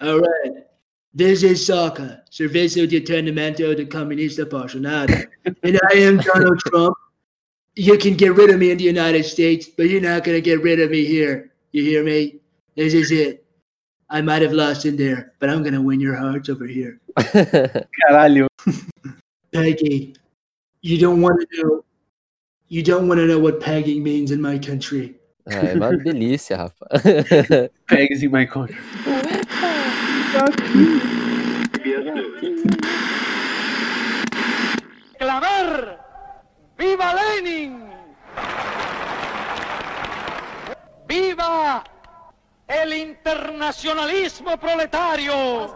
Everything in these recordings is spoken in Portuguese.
Alright. This is soccer, Serviço de Atendimento do Comunista Apaixonado. and I am Donald Trump. You can get rid of me in the United States, but you're not going to get rid of me here. You hear me? This is it. I might have lost in there, but I'm going to win your hearts over here. Caralho. Peggy, you don't want to know. You don't want to know what pegging means in my country. Ah, é uma delícia, Rafa. Pegs in my country. Clamar ¡Viva Lenin! ¡Viva el internacionalismo proletario!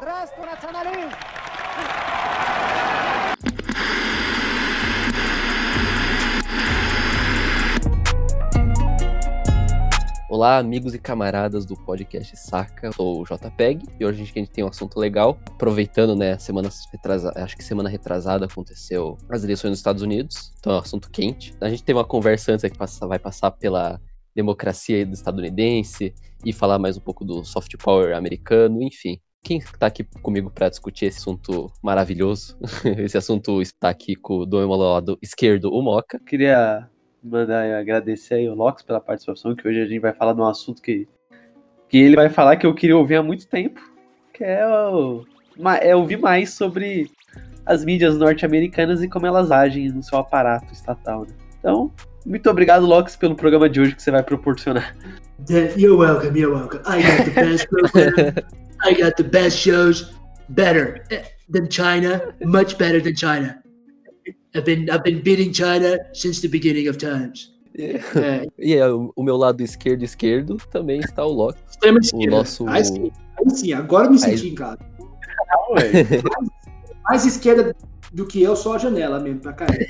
Olá, amigos e camaradas do podcast Saca. Sou o JPEG e hoje a gente tem um assunto legal. Aproveitando, né, semana retrasada, acho que semana retrasada aconteceu as eleições nos Estados Unidos, então é um assunto quente. A gente teve uma conversa antes que passa, vai passar pela democracia estadunidense e falar mais um pouco do soft power americano, enfim. Quem está aqui comigo para discutir esse assunto maravilhoso? esse assunto está aqui com, do meu lado esquerdo, o Moca. Queria mandar agradecer aí o Lox pela participação, que hoje a gente vai falar de um assunto que, que ele vai falar que eu queria ouvir há muito tempo, que é, o, é ouvir mais sobre as mídias norte-americanas e como elas agem no seu aparato estatal. Né? Então, muito obrigado, Lox, pelo programa de hoje que você vai proporcionar. You're welcome. You're welcome. I got the best program. I got the best shows. Better than China. Much better than China. I've been I've been beating China since the beginning of times. É. E é, o, o meu lado esquerdo esquerdo também está o Loki. Extrema O esquerda. nosso Aí sim, aí sim, agora me senti Aí- em casa. Não, velho. Mais esquerda do que eu, só a janela mesmo, pra cair.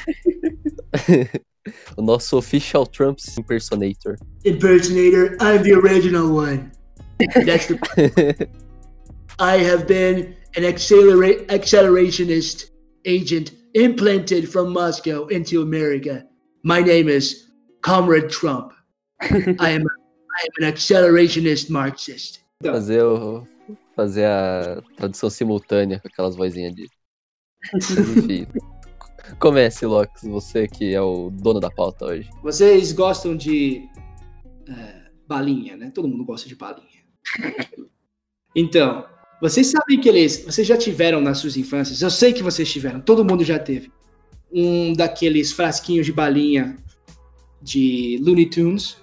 o nosso official Trump impersonator. Impersonator, I'm the original one. That's the. I have been an accelerationist agent implanted from Moscow into America. My name is Comrade Trump. I am I am an accelerationist Marxist. Fazer o fazer a tradução simultânea com aquelas vozinhas de. Enfim. Comece, Lox, você que é o dono da pauta hoje. Vocês gostam de é, balinha, né? Todo mundo gosta de balinha. Então, vocês sabem que eles. Vocês já tiveram nas suas infâncias, eu sei que vocês tiveram, todo mundo já teve. Um daqueles frasquinhos de balinha de Looney Tunes,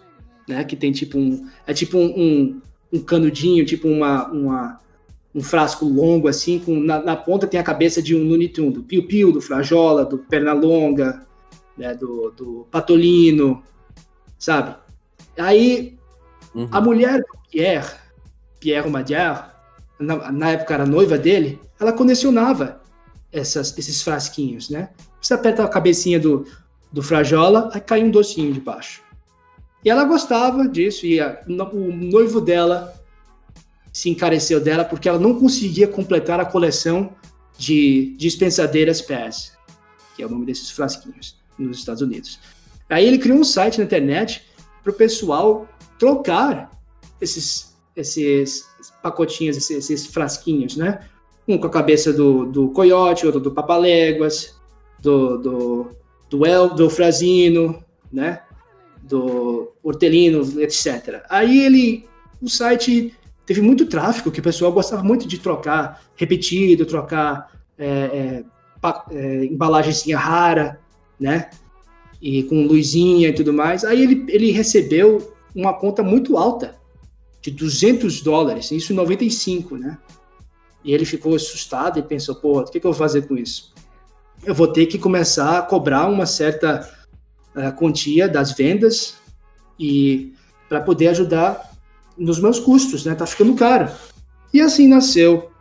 né? Que tem tipo um. É tipo um, um, um canudinho, tipo uma, uma, um frasco longo assim, com, na, na ponta tem a cabeça de um Looney Tunes, do Piu Piu, do Frajola, do Pernalonga, né, do, do Patolino, sabe? Aí Uhum. a mulher do Pierre, Pierre Madiar, na, na época era noiva dele, ela colecionava essas, esses frasquinhos, né? Você aperta a cabecinha do, do Frajola, aí cai um docinho de baixo. E ela gostava disso, e a- o noivo dela se encareceu dela porque ela não conseguia completar a coleção de dispensadeiras PAS, que é o nome desses frasquinhos, nos Estados Unidos. Aí ele criou um site na internet para o pessoal trocar esses, esses pacotinhos, esses, esses frasquinhos, né? Um com a cabeça do, do coiote, outro do papaléguas, do, do, do, El, do Frazino, né? Do hortelino, etc. Aí ele, o site teve muito tráfego, que o pessoal gostava muito de trocar repetido, trocar é, é, pa- é, embalagenzinha rara, né? E com luzinha e tudo mais. Aí ele, ele recebeu uma conta muito alta, de 200 dólares, isso em 95, né? E ele ficou assustado e pensou, pô, o que, que eu vou fazer com isso? Eu vou ter que começar a cobrar uma certa eh, quantia das vendas e para poder ajudar nos meus custos, né? Tá ficando caro. E assim nasceu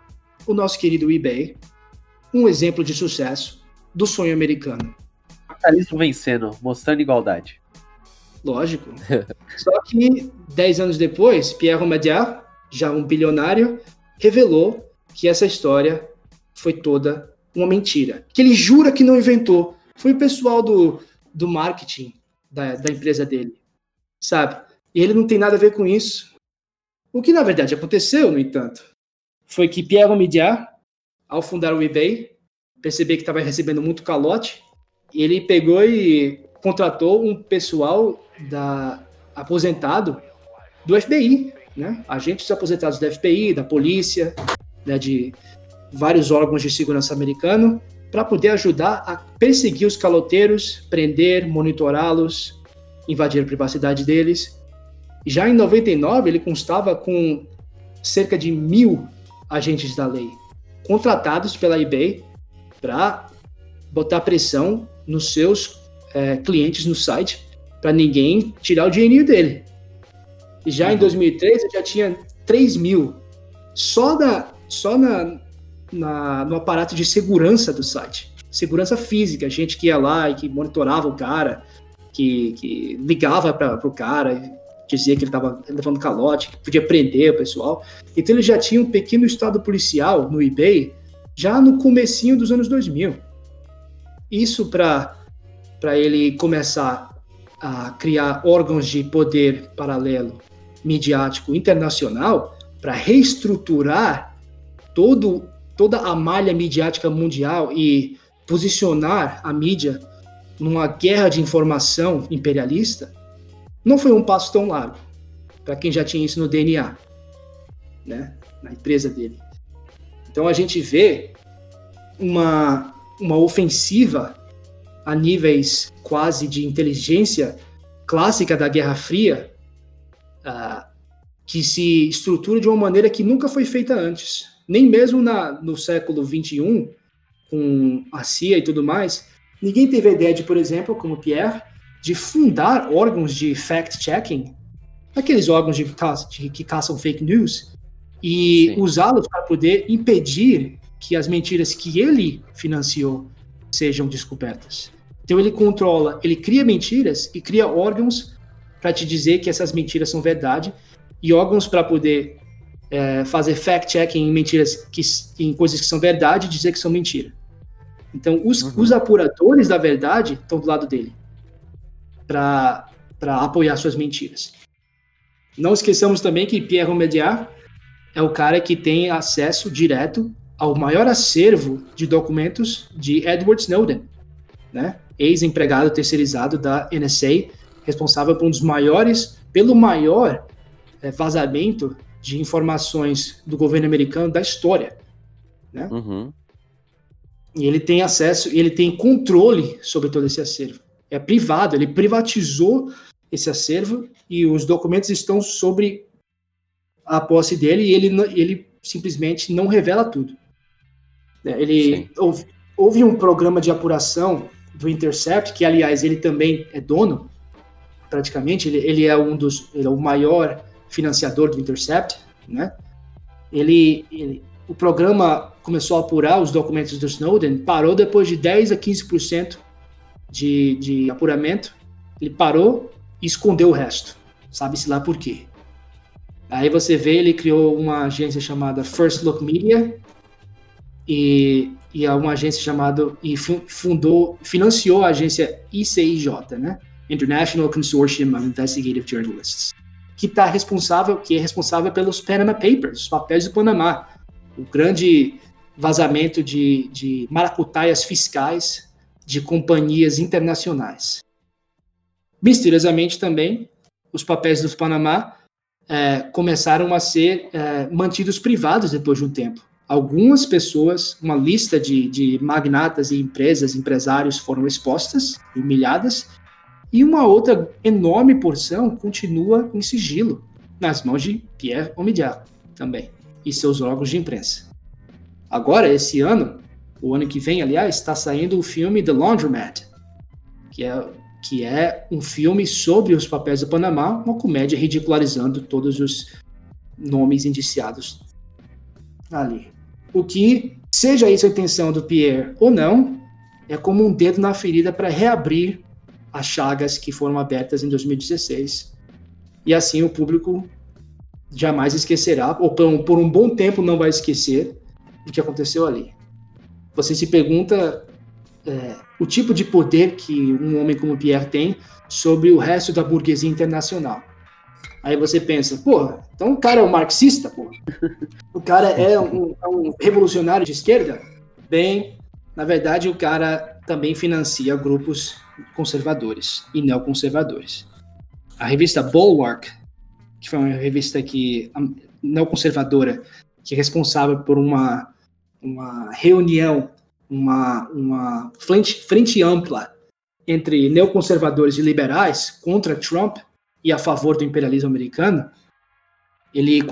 o nosso querido eBay, um exemplo de sucesso do sonho americano. Capitalismo vencendo, mostrando igualdade. Lógico. Só que, dez anos depois, Pierre Madiar, já um bilionário, revelou que essa história foi toda uma mentira. Que ele jura que não inventou. Foi o pessoal do, do marketing da, da empresa dele, sabe? E ele não tem nada a ver com isso. O que, na verdade, aconteceu, no entanto, foi que Pierre Omidyar, ao fundar o eBay, percebeu que estava recebendo muito calote, ele pegou e contratou um pessoal da aposentado do FBI, né? Agentes aposentados da FBI, da polícia, né, de vários órgãos de segurança americano, para poder ajudar a perseguir os caloteiros, prender, monitorá-los, invadir a privacidade deles. Já em 99, ele constava com cerca de mil agentes da lei, contratados pela eBay para botar pressão nos seus é, clientes no site, para ninguém tirar o dinheirinho dele. E já uhum. em 2003, eu já tinha 3 mil só, da, só na, na, no aparato de segurança do site. Segurança física, gente que ia lá e que monitorava o cara, que, que ligava para o cara, dizia que ele estava levando calote, que podia prender o pessoal. Então ele já tinha um pequeno estado policial no eBay já no comecinho dos anos 2000. Isso para ele começar a criar órgãos de poder paralelo midiático internacional para reestruturar todo toda a malha midiática mundial e posicionar a mídia numa guerra de informação imperialista, não foi um passo tão largo para quem já tinha isso no DNA, né, na empresa dele. Então a gente vê uma, uma ofensiva a níveis quase de inteligência clássica da Guerra Fria, uh, que se estrutura de uma maneira que nunca foi feita antes nem mesmo na, no século 21, com a CIA e tudo mais, ninguém teve a ideia de, por exemplo, como Pierre, de fundar órgãos de fact-checking, aqueles órgãos de, de, que caçam fake news, e usá-los para poder impedir que as mentiras que ele financiou sejam descobertas. Então ele controla, ele cria mentiras e cria órgãos para te dizer que essas mentiras são verdade e órgãos para poder é, fazer fact-checking em mentiras, que, em coisas que são verdade e dizer que são mentira. Então, os, uhum. os apuradores da verdade estão do lado dele para apoiar suas mentiras. Não esqueçamos também que Pierre Omidyar é o cara que tem acesso direto ao maior acervo de documentos de Edward Snowden, né? Ex-empregado terceirizado da NSA, responsável por um dos maiores, pelo maior é, vazamento de informações do governo americano da história, né? Uhum. E ele tem acesso, ele tem controle sobre todo esse acervo. É privado, ele privatizou esse acervo e os documentos estão sobre a posse dele e ele, ele simplesmente não revela tudo. É, ele houve, houve um programa de apuração do Intercept, que aliás ele também é dono, praticamente, ele, ele é um dos, é o maior financiador do Intercept, né? Ele, ele, o programa começou a apurar os documentos do Snowden, parou depois de 10 a 15% de, de apuramento, ele parou e escondeu o resto. Sabe-se lá por quê. Aí você vê, ele criou uma agência chamada First Look Media e, e é uma agência chamada e fundou, financiou a agência ICIJ, né? International Consortium of Investigative Journalists que está responsável, que é responsável pelos Panama Papers, os papéis do Panamá, o grande vazamento de, de maracutaias fiscais de companhias internacionais. Misteriosamente também, os papéis do Panamá é, começaram a ser é, mantidos privados depois de um tempo. Algumas pessoas, uma lista de, de magnatas e empresas, empresários foram expostas, humilhadas, e uma outra enorme porção continua em sigilo, nas mãos de Pierre Omidyar também, e seus órgãos de imprensa. Agora, esse ano, o ano que vem, aliás, está saindo o filme The Laundromat, que é, que é um filme sobre os papéis do Panamá, uma comédia ridicularizando todos os nomes indiciados ali. O que, seja isso a intenção do Pierre ou não, é como um dedo na ferida para reabrir as chagas que foram abertas em 2016. E assim o público jamais esquecerá, ou por um, bom tempo não vai esquecer o que aconteceu ali. Você se pergunta é, o tipo de poder que um homem como Pierre tem sobre o resto da burguesia internacional. Aí você pensa, porra, então o cara é um marxista, porra. O cara é um, é um revolucionário de esquerda? Bem, na verdade, o cara também financia grupos conservadores e neoconservadores. A revista Bulwark, que foi uma revista que neoconservadora, que é responsável por uma, uma reunião, uma, uma frente, frente ampla entre neoconservadores e liberais contra Trump e a favor do imperialismo americano, ele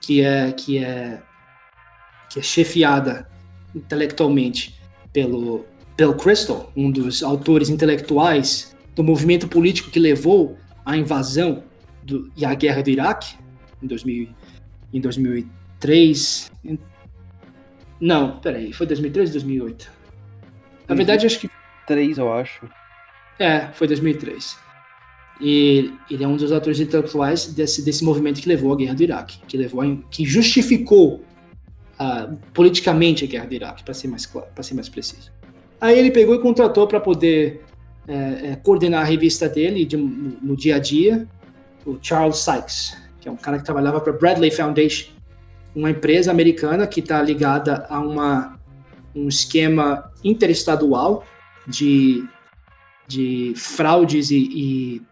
que é que é que é chefiada intelectualmente pelo Bill Crystal, um dos autores intelectuais do movimento político que levou à invasão do, e à guerra do Iraque em, 2000, em 2003. Não, peraí, foi 2003 ou 2008? Na verdade, acho que 2003, eu acho. É, foi 2003. E ele é um dos atores intelectuais desse, desse movimento que levou à guerra do Iraque, que levou a, que justificou uh, politicamente a guerra do Iraque, para ser mais claro, para ser mais preciso. Aí ele pegou e contratou para poder é, é, coordenar a revista dele de, no, no, dia a dia, o Charles Sykes, que é um cara que trabalhava para a Bradley Foundation, uma empresa americana que está ligada a uma, um esquema interestadual de, de fraudes e, e,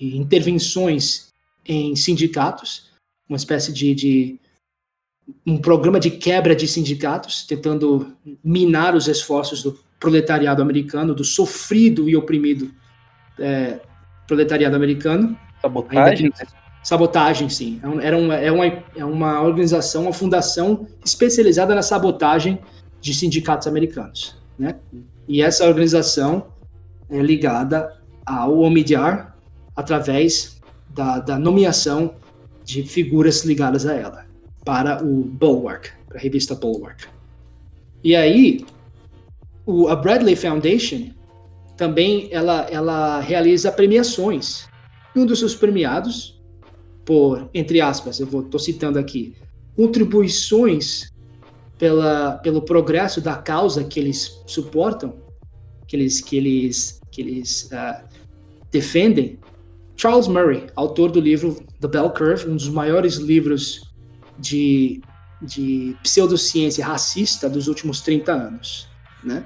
intervenções em sindicatos, uma espécie de, de, um programa de quebra de sindicatos, tentando minar os esforços do proletariado americano, do sofrido e oprimido é, proletariado americano. Sabotagem? Sabotagem, sim. É era uma, é, uma, é uma organização, uma fundação especializada na sabotagem de sindicatos americanos. Né? E essa organização é ligada ao Omidyar através da, da nomeação de figuras ligadas a ela para o Bulwark, para a revista Bulwark. E aí, o, a Bradley Foundation também ela, ela realiza premiações. Um dos seus premiados, por, entre aspas, eu estou citando aqui, contribuições pela, pelo progresso da causa que eles suportam, que eles, que eles, que eles uh, defendem. Charles Murray, autor do livro The Bell Curve, um dos maiores livros de, de pseudociência racista dos últimos 30 anos. Né?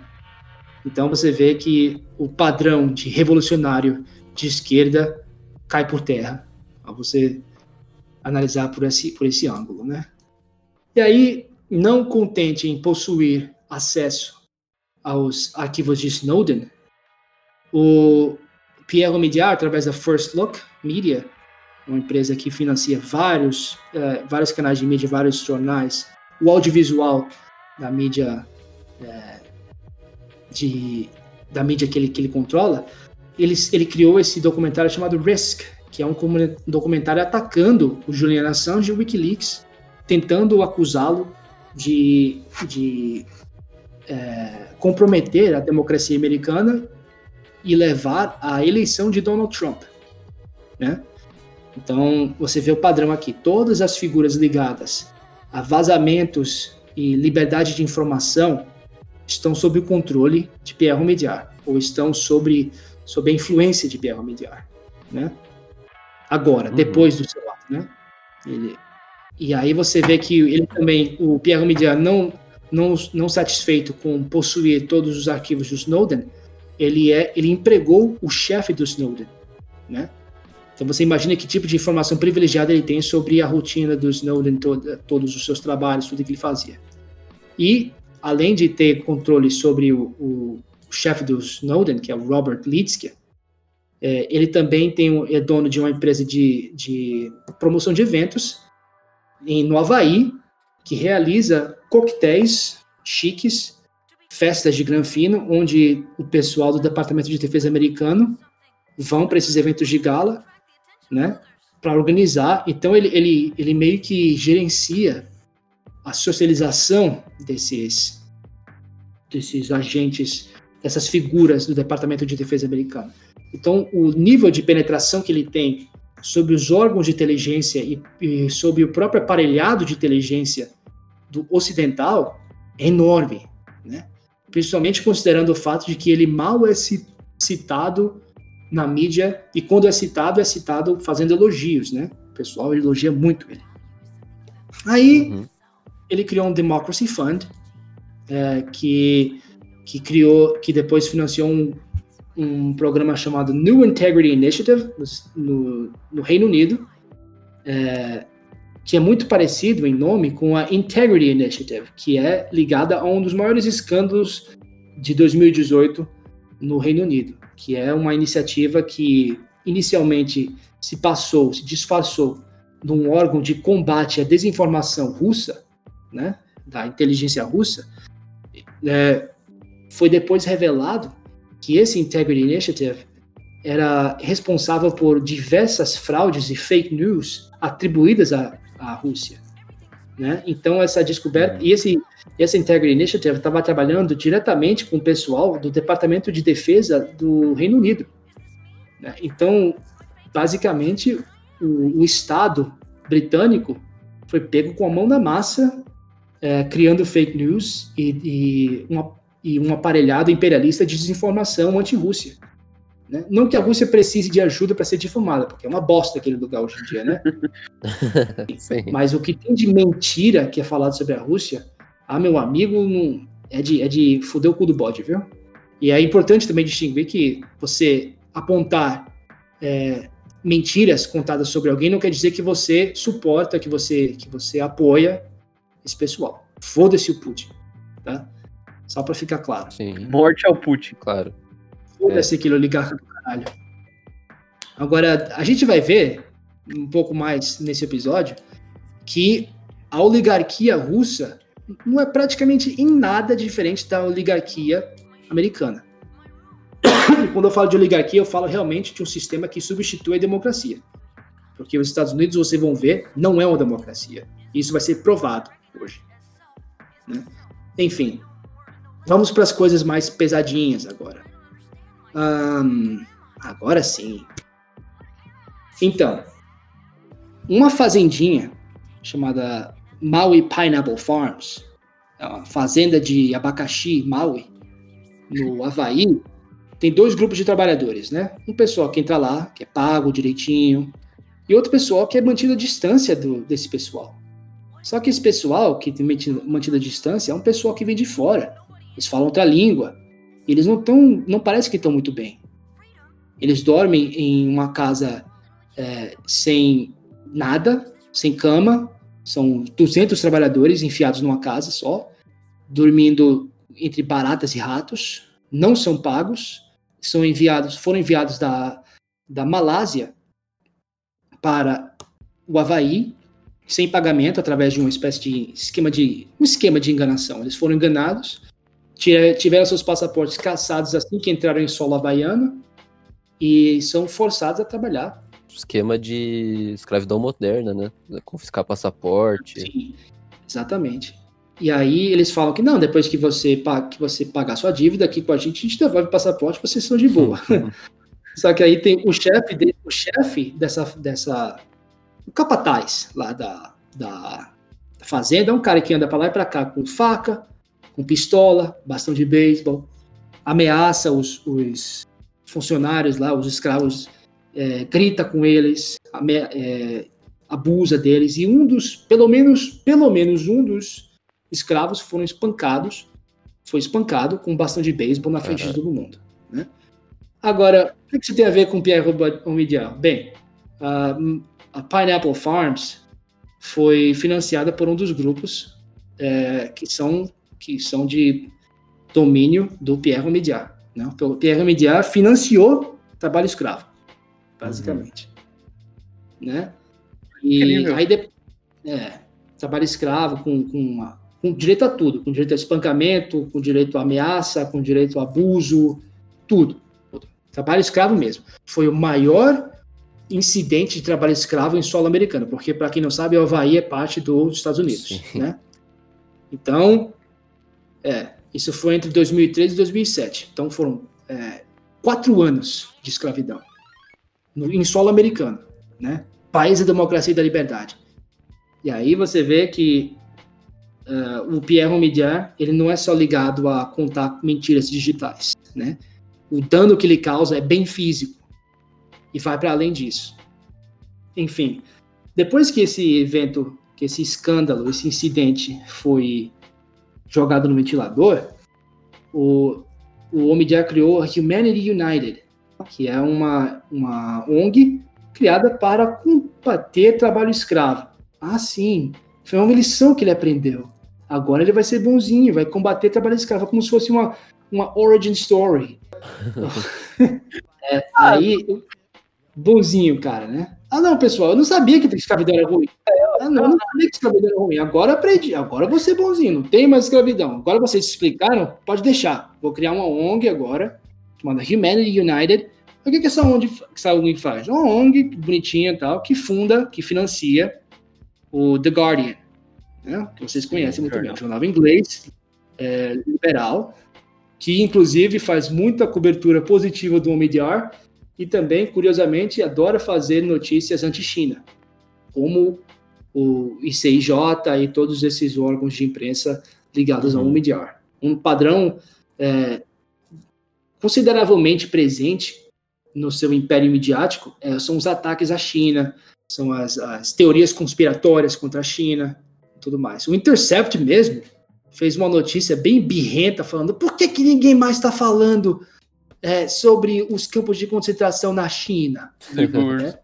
Então você vê que o padrão de revolucionário de esquerda cai por terra ao você analisar por esse, por esse ângulo. Né? E aí, não contente em possuir acesso aos arquivos de Snowden, o Pierre Omidyar, através da First Look Media, uma empresa que financia vários, uh, vários canais de mídia, vários jornais, o audiovisual da mídia uh, de, da mídia que ele, que ele controla, ele, ele criou esse documentário chamado Risk, que é um documentário atacando o Julian Assange e o Wikileaks, tentando acusá-lo de, de é, comprometer a democracia americana e levar à eleição de Donald Trump, né? Então, você vê o padrão aqui. Todas as figuras ligadas a vazamentos e liberdade de informação estão sob o controle de Pierre Mediar, ou estão sobre, sob a influência de Pierre Mediar, né? Agora, uhum. depois do seu ato, né? Ele, e aí você vê que ele também, o Pierre Mediar, não, não, não satisfeito com possuir todos os arquivos do Snowden, ele, é, ele empregou o chefe do Snowden, né? Então você imagina que tipo de informação privilegiada ele tem sobre a rotina do Snowden, todos os seus trabalhos, tudo que ele fazia. E, além de ter controle sobre o, o, chefe do Snowden, que é o Robert Litsky, é, ele também tem, é dono de uma empresa de, de promoção de eventos em, no Havaí, que realiza coquetéis chiques, festas de granfino, onde o pessoal do Departamento de Defesa americano vão para esses eventos de gala, né, para organizar. Então ele, ele, ele meio que gerencia a socialização desses desses agentes, dessas figuras do Departamento de Defesa americano. Então o nível de penetração que ele tem sobre os órgãos de inteligência e, e sobre o próprio aparelhado de inteligência do ocidental é enorme? Principalmente considerando o fato de que ele mal é citado na mídia, e quando é citado, é citado fazendo elogios, né? O pessoal elogia muito ele. Aí, uhum. ele criou um Democracy Fund, é, que, que criou, que depois financiou um, um programa chamado New Integrity Initiative no, no Reino Unido, é, que é muito parecido em nome com a Integrity Initiative, que é ligada a um dos maiores escândalos de 2018 no Reino Unido, que é uma iniciativa que inicialmente se passou, se disfarçou de um órgão de combate à desinformação russa, né, da inteligência russa, é, foi depois revelado que esse Integrity Initiative era responsável por diversas fraudes e fake news atribuídas à, à Rússia. Né? Então, essa descoberta, e esse, essa Integrity Initiative estava trabalhando diretamente com o pessoal do Departamento de Defesa do Reino Unido. Né? Então, basicamente, o, o, Estado britânico foi pego com a mão na massa, é, criando fake news e, e, uma, e um aparelhado imperialista de desinformação anti-Rússia. Né? Não que a Rússia precise de ajuda para ser difamada, porque é uma bosta aquele lugar hoje em dia, né? Mas o que tem de mentira que é falado sobre a Rússia, ah, meu amigo, não, é, de, é de fuder o cu do bode, viu? E é importante também distinguir que você apontar é, mentiras contadas sobre alguém não quer dizer que você suporta, que você, que você apoia esse pessoal. Foda-se o Putin, tá? Só para ficar claro. Sim. Morte ao Putin. Claro. Foda-se é. aquele oligarca do caralho. Agora, a gente vai ver um pouco mais nesse episódio que a oligarquia russa não é praticamente em nada diferente da oligarquia americana. E quando eu falo de oligarquia, eu falo realmente de um sistema que substitui a democracia. Porque os Estados Unidos, vocês vão ver, não é uma democracia. Isso vai ser provado hoje. Né? Enfim, vamos para as coisas mais pesadinhas agora. Agora sim. Então, uma fazendinha chamada Maui Pineapple Farms, é uma fazenda de abacaxi Maui, no Havaí, tem dois grupos de trabalhadores, né? Um pessoal que entra lá, que é pago direitinho, e outro pessoal que é mantido à distância do, desse pessoal. Só que esse pessoal que tem mantido, mantido à distância é um pessoal que vem de fora. Eles falam outra língua, eles não estão, não parece que estão muito bem. Eles dormem em uma casa é, sem nada, sem cama, são 200 trabalhadores enfiados numa casa só, dormindo entre baratas e ratos, não são pagos, são enviados, foram enviados da, da Malásia para o Havaí sem pagamento através de uma espécie de esquema de um esquema de enganação. Eles foram enganados tiveram seus passaportes caçados assim que entraram em solo havaiano e são forçados a trabalhar. Esquema de escravidão moderna, né? Confiscar passaporte. Sim, exatamente. E aí eles falam que não, depois que você, que você pagar sua dívida aqui com a gente, a gente devolve o passaporte, vocês são de boa. Só que aí tem o chefe o chefe dessa, dessa o capataz lá da, da fazenda, é um cara que anda para lá e para cá com faca, com pistola, bastão de beisebol, ameaça os, os, funcionários lá, os escravos, é, grita com eles, é, abusa deles, e um dos, pelo menos, pelo menos um dos escravos foram espancados, foi espancado com um bastão de beisebol na frente uhum. de todo mundo. Né? Agora, o que isso tem a ver com Pierre Omidyar? Bem, a, a Pineapple Farms foi financiada por um dos grupos é, que são que são de domínio do Pierre Omidyar. Né? O Pierre Omidyar financiou trabalho escravo, basicamente. Uhum. Né? E Incrível. aí de, é, trabalho escravo com, com, uma, com, direito a tudo, com direito a espancamento, com direito a ameaça, com direito a abuso, tudo. Trabalho escravo mesmo. Foi o maior incidente de trabalho escravo em solo americano, porque para quem não sabe, o Havaí é parte dos Estados Unidos, né? Então, é, isso foi entre 2013 e 2007. Então foram é, quatro anos de escravidão no, em solo americano, né? País da democracia e da liberdade. E aí você vê que uh, o Pierre Omidyar, ele não é só ligado a contar mentiras digitais, né? O dano que ele causa é bem físico. e vai para além disso. Enfim, depois que esse evento, que esse escândalo, esse incidente foi jogado no ventilador, o, o Homem já criou a Humanity United, que é uma, uma ONG criada para combater trabalho escravo. Ah, sim, foi uma lição que ele aprendeu. Agora ele vai ser bonzinho, vai combater trabalho escravo, como se fosse uma, uma origin story. é, aí, bonzinho, cara, né? Ah, não, pessoal, eu não sabia que escravidão era ruim. Ah, não, eu não sabia que escravidão era ruim. Agora aprendi, agora vou ser bonzinho, não tem mais escravidão. Agora vocês explicaram, pode deixar. Vou criar uma ONG agora, chamada Humanity United. O que, que essa ONG, essa ONG faz? Uma ONG bonitinha e tal, que funda, que financia o The Guardian, né? que vocês conhecem muito bem, um jornal inglês, é, liberal, que inclusive faz muita cobertura positiva do OMDR e também, curiosamente, adora fazer notícias anti-China, como o ICIJ e todos esses órgãos de imprensa ligados ao OMDR. Uhum. Um padrão é, consideravelmente presente no seu império midiático é, são os ataques à China, são as, as teorias conspiratórias contra a China, tudo mais. O Intercept mesmo fez uma notícia bem birrenta falando por que, que ninguém mais está falando é, sobre os campos de concentração na China. Né?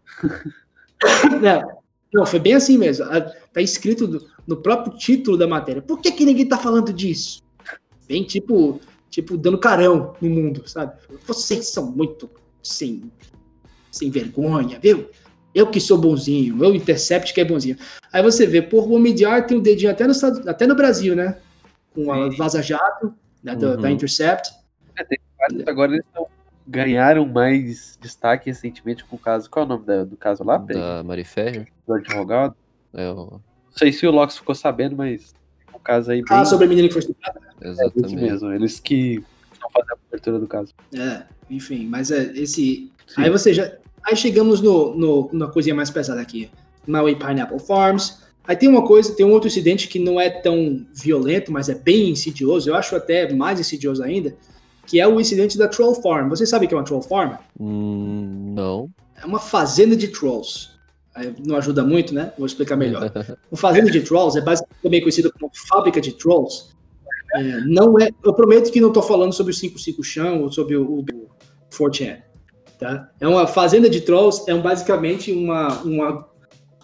Não, foi bem assim mesmo. Está escrito no, no, próprio título da matéria. Por que, que ninguém está falando disso? Bem tipo, tipo dando carão no mundo, sabe? Vocês são muito sem, sem vergonha, viu? Eu que sou bonzinho, eu Intercept que é bonzinho. Aí você vê, por o Midiar tem o um dedinho até no, até no Brasil, né? Com a Vaza Jato, né, uhum. da Intercept. Agora eles estão ganharam mais destaque recentemente com o caso. Qual é o nome da, do caso lá? Da Mari Ferrer? Do advogado? É o... Não sei se o Lox ficou sabendo, mas o caso aí. Bem... Ah, sobre a menina que foi estuprada? Exatamente. É mesmo, eles que estão fazendo a cobertura do caso. É, enfim, mas é esse. Sim. Aí você já. Aí chegamos no, no, na coisinha mais pesada aqui. Maui Pineapple Farms. Aí tem uma coisa, tem um outro incidente que não é tão violento, mas é bem insidioso. Eu acho até mais insidioso ainda que é o incidente da Troll Farm. Você sabe o que é uma Troll Farm? Hum, não. É uma fazenda de trolls. Não ajuda muito, né? Vou explicar melhor. uma fazenda de trolls é basicamente também conhecido como fábrica de trolls. É, não é, eu prometo que não estou falando sobre o 55 chão ou sobre o, o 4chan. Tá? É uma fazenda de trolls, é um, basicamente uma, uma,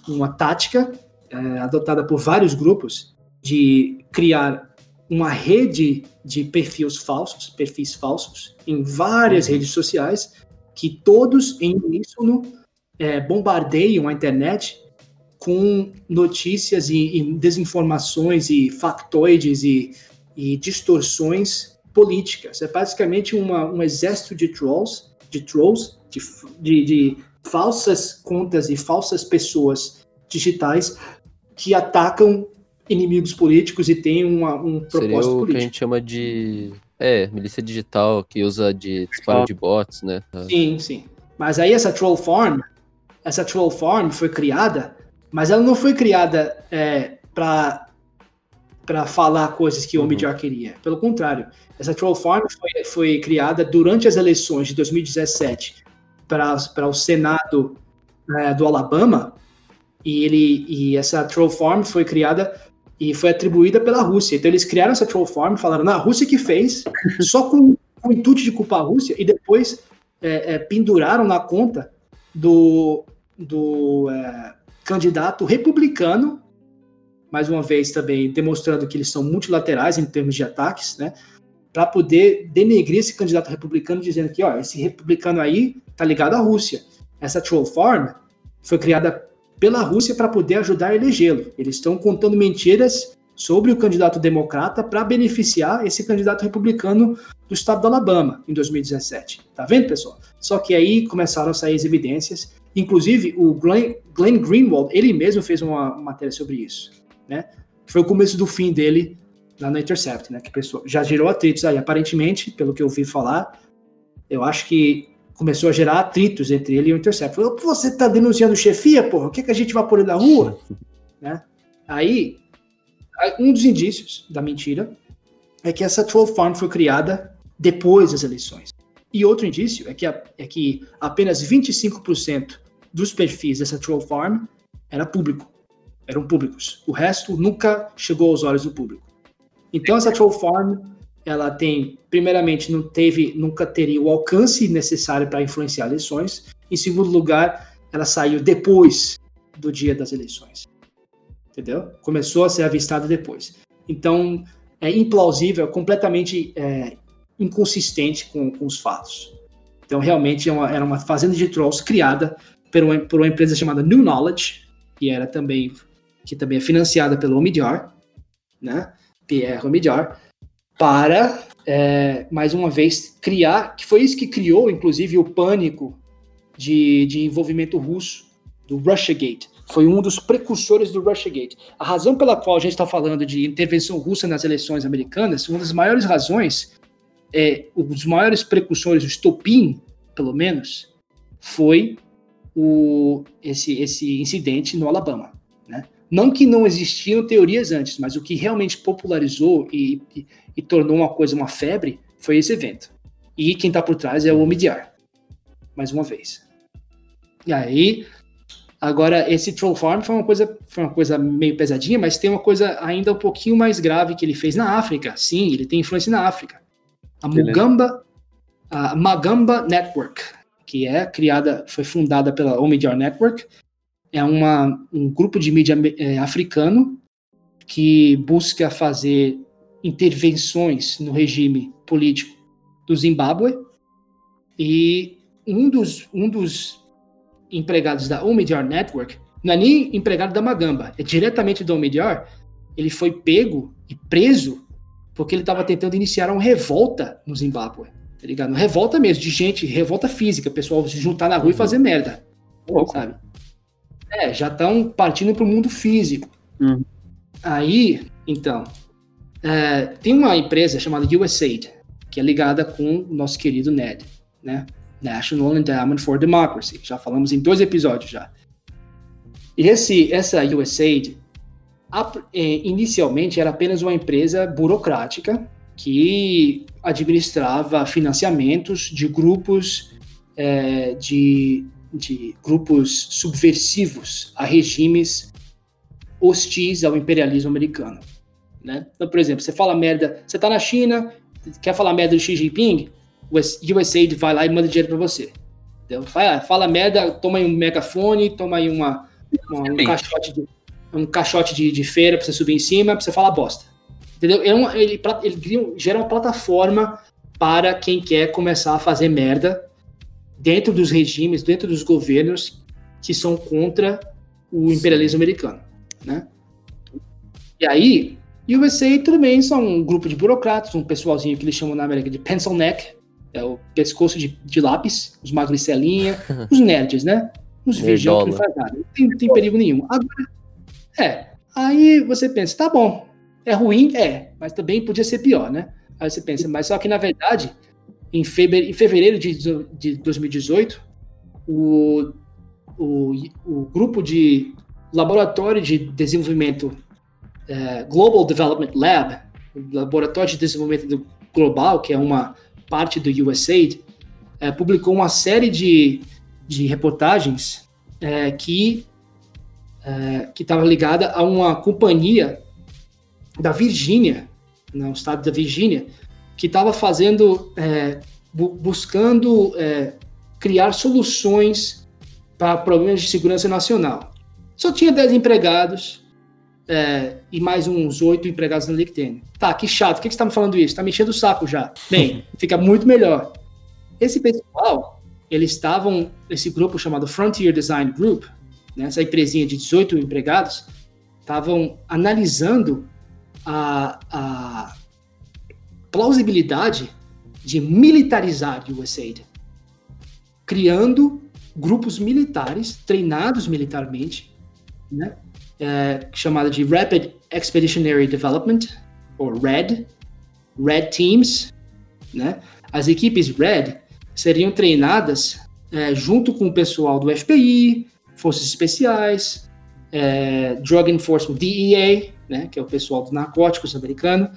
uma tática é, adotada por vários grupos de criar uma rede de perfis falsos, perfis falsos, em várias uhum. redes sociais, que todos em uníssono é, bombardeiam a internet com notícias e, e desinformações e factoides e, e, distorções políticas. É basicamente uma, um exército de trolls, de trolls, de, de, de falsas contas e falsas pessoas digitais que atacam inimigos políticos e tem uma, um propósito Seria o político. que a gente chama de. É, milícia digital, que usa de disparo de bots, né? Sim, sim. Mas aí essa Troll Farm, essa Troll Farm foi criada, mas ela não foi criada é, para para falar coisas que o Homem uhum. queria. Pelo contrário, essa Troll Farm foi, foi criada durante as eleições de 2017 para o Senado é, do Alabama, e ele e essa Troll Farm foi criada e foi atribuída pela Rússia. Então eles criaram essa troll farm, falaram, na Rússia que fez, só com, o intuito de culpar a Rússia, e depois é, é, penduraram na conta do, do é, candidato republicano, mais uma vez também demonstrando que eles são multilaterais em termos de ataques, né? Para poder denegrir esse candidato republicano, dizendo que, ó, esse republicano aí tá ligado à Rússia. Essa troll farm foi criada pela Rússia para poder ajudar a elegê-lo. Eles estão contando mentiras sobre o candidato democrata para beneficiar esse candidato republicano do estado do Alabama em 2017. Tá vendo, pessoal? Só que aí começaram a sair as evidências. Inclusive, o Glenn, Glenn Greenwald, ele mesmo fez uma matéria sobre isso, né? Foi o começo do fim dele lá na Intercept, né? Que pessoa já gerou atritos aí, aparentemente, pelo que eu ouvi falar. Eu acho que começou a gerar atritos entre ele e o Intercept. Falou, você tá denunciando chefia, porra? O que, que a gente vai pôr na rua? né? Aí, um dos indícios da mentira é que essa Troll Farm foi criada depois das eleições. E outro indício é que, a, é que apenas 25% dos perfis dessa troll farm era público, eram públicos. O resto nunca chegou aos olhos do público. Então essa troll farm, ela tem, primeiramente, não teve, nunca teria o alcance necessário para influenciar eleições. Em segundo lugar, ela saiu depois do dia das eleições. Entendeu? Começou a ser avistada depois. Então, é implausível, completamente é, inconsistente com, com, os fatos. Então, realmente, é uma, era uma fazenda de trolls criada por uma, por uma empresa chamada New Knowledge, que era também que também é financiada pelo Omidyar, né? Pierre Omidyar, para é, mais uma vez criar, que foi isso que criou, inclusive, o pânico de, de envolvimento russo do Russiagate. Foi um dos precursores do Russiagate. A razão pela qual a gente está falando de intervenção russa nas eleições americanas, uma das maiores razões, é, um dos maiores precursores, o estopim, pelo menos, foi o, esse, esse incidente no Alabama. Não que não existiam teorias antes, mas o que realmente popularizou e, e, e tornou uma coisa uma febre foi esse evento. E quem está por trás é o Omidyar. Mais uma vez. E aí, agora esse Troll Farm foi uma coisa, foi uma coisa meio pesadinha, mas tem uma coisa ainda um pouquinho mais grave que ele fez na África. Sim, ele tem influência na África. A Mugamba, a Magamba Network, que é criada, foi fundada pela Omidyar Network, é uma, um grupo de mídia é, africano que busca fazer intervenções no regime político do Zimbábue e um dos, um dos empregados da Omidyar Network não é nem empregado da Magamba, é diretamente da Omidyar. Ele foi pego e preso porque ele estava tentando iniciar uma revolta no Zimbábue, tá ligado? Uma revolta mesmo, de gente, revolta física, pessoal se juntar na rua e fazer merda, sabe? É, já estão partindo para o mundo físico. Hum. Aí, então, é, tem uma empresa chamada USAID, que é ligada com o nosso querido Ned, né? National Endowment for Democracy. Já falamos em dois episódios já. E esse, essa USAID, é, inicialmente era apenas uma empresa burocrática que administrava financiamentos de grupos é, de, de grupos subversivos a regimes hostis ao imperialismo americano. Né? Então, por exemplo, você fala merda, você está na China, quer falar merda do Xi Jinping, o USAID vai lá e manda dinheiro para você. Então, fala, fala, merda, toma aí um megafone, toma aí uma, uma um caixote, de, um caixote de, de feira para você subir em cima, para você falar bosta. Entendeu? É uma, ele, ele gera uma plataforma para quem quer começar a fazer merda dentro dos regimes, dentro dos governos que são contra o imperialismo americano, né? E aí, USA também são um grupo de burocratas, um pessoalzinho que eles chamam na América de pencil neck, é o pescoço de, de lápis, os magricelinha, os nerds, né? Os virgão que não faz nada. Não tem, não tem perigo nenhum. Agora, é. Aí você pensa, tá bom. É ruim? É. Mas também podia ser pior, né? Aí você pensa, mas só que na verdade, em fevereiro, de, de 2018, o, o, o grupo de laboratório de desenvolvimento é, Global Development Lab, laboratório de desenvolvimento global, que é uma parte do USAID, é, publicou uma série de, de reportagens é, que que estava ligada a uma companhia da Virgínia, no né, estado da Virgínia, que estava fazendo, é, bu buscando é, criar soluções para problemas de segurança nacional. Só tinha 10 empregados, é, e mais uns oito empregados no LinkedIn. Tá, que chato, por que, que você tá me falando isso? Tá me enchendo o saco já. Bem, fica muito melhor. Esse pessoal, eles estavam, esse grupo chamado Frontier Design Group, né, essa empresinha de 18 empregados, estavam analisando a, a plausibilidade de militarizar o USAID, criando grupos militares treinados militarmente, né, é, chamada de Rapid Expeditionary Development, ou RED, RED Teams, né? As equipes RED seriam treinadas é, junto com o pessoal do FBI, Forças Especiais, é, Drug Enforcement, DEA, né, que é o pessoal dos narcóticos americano,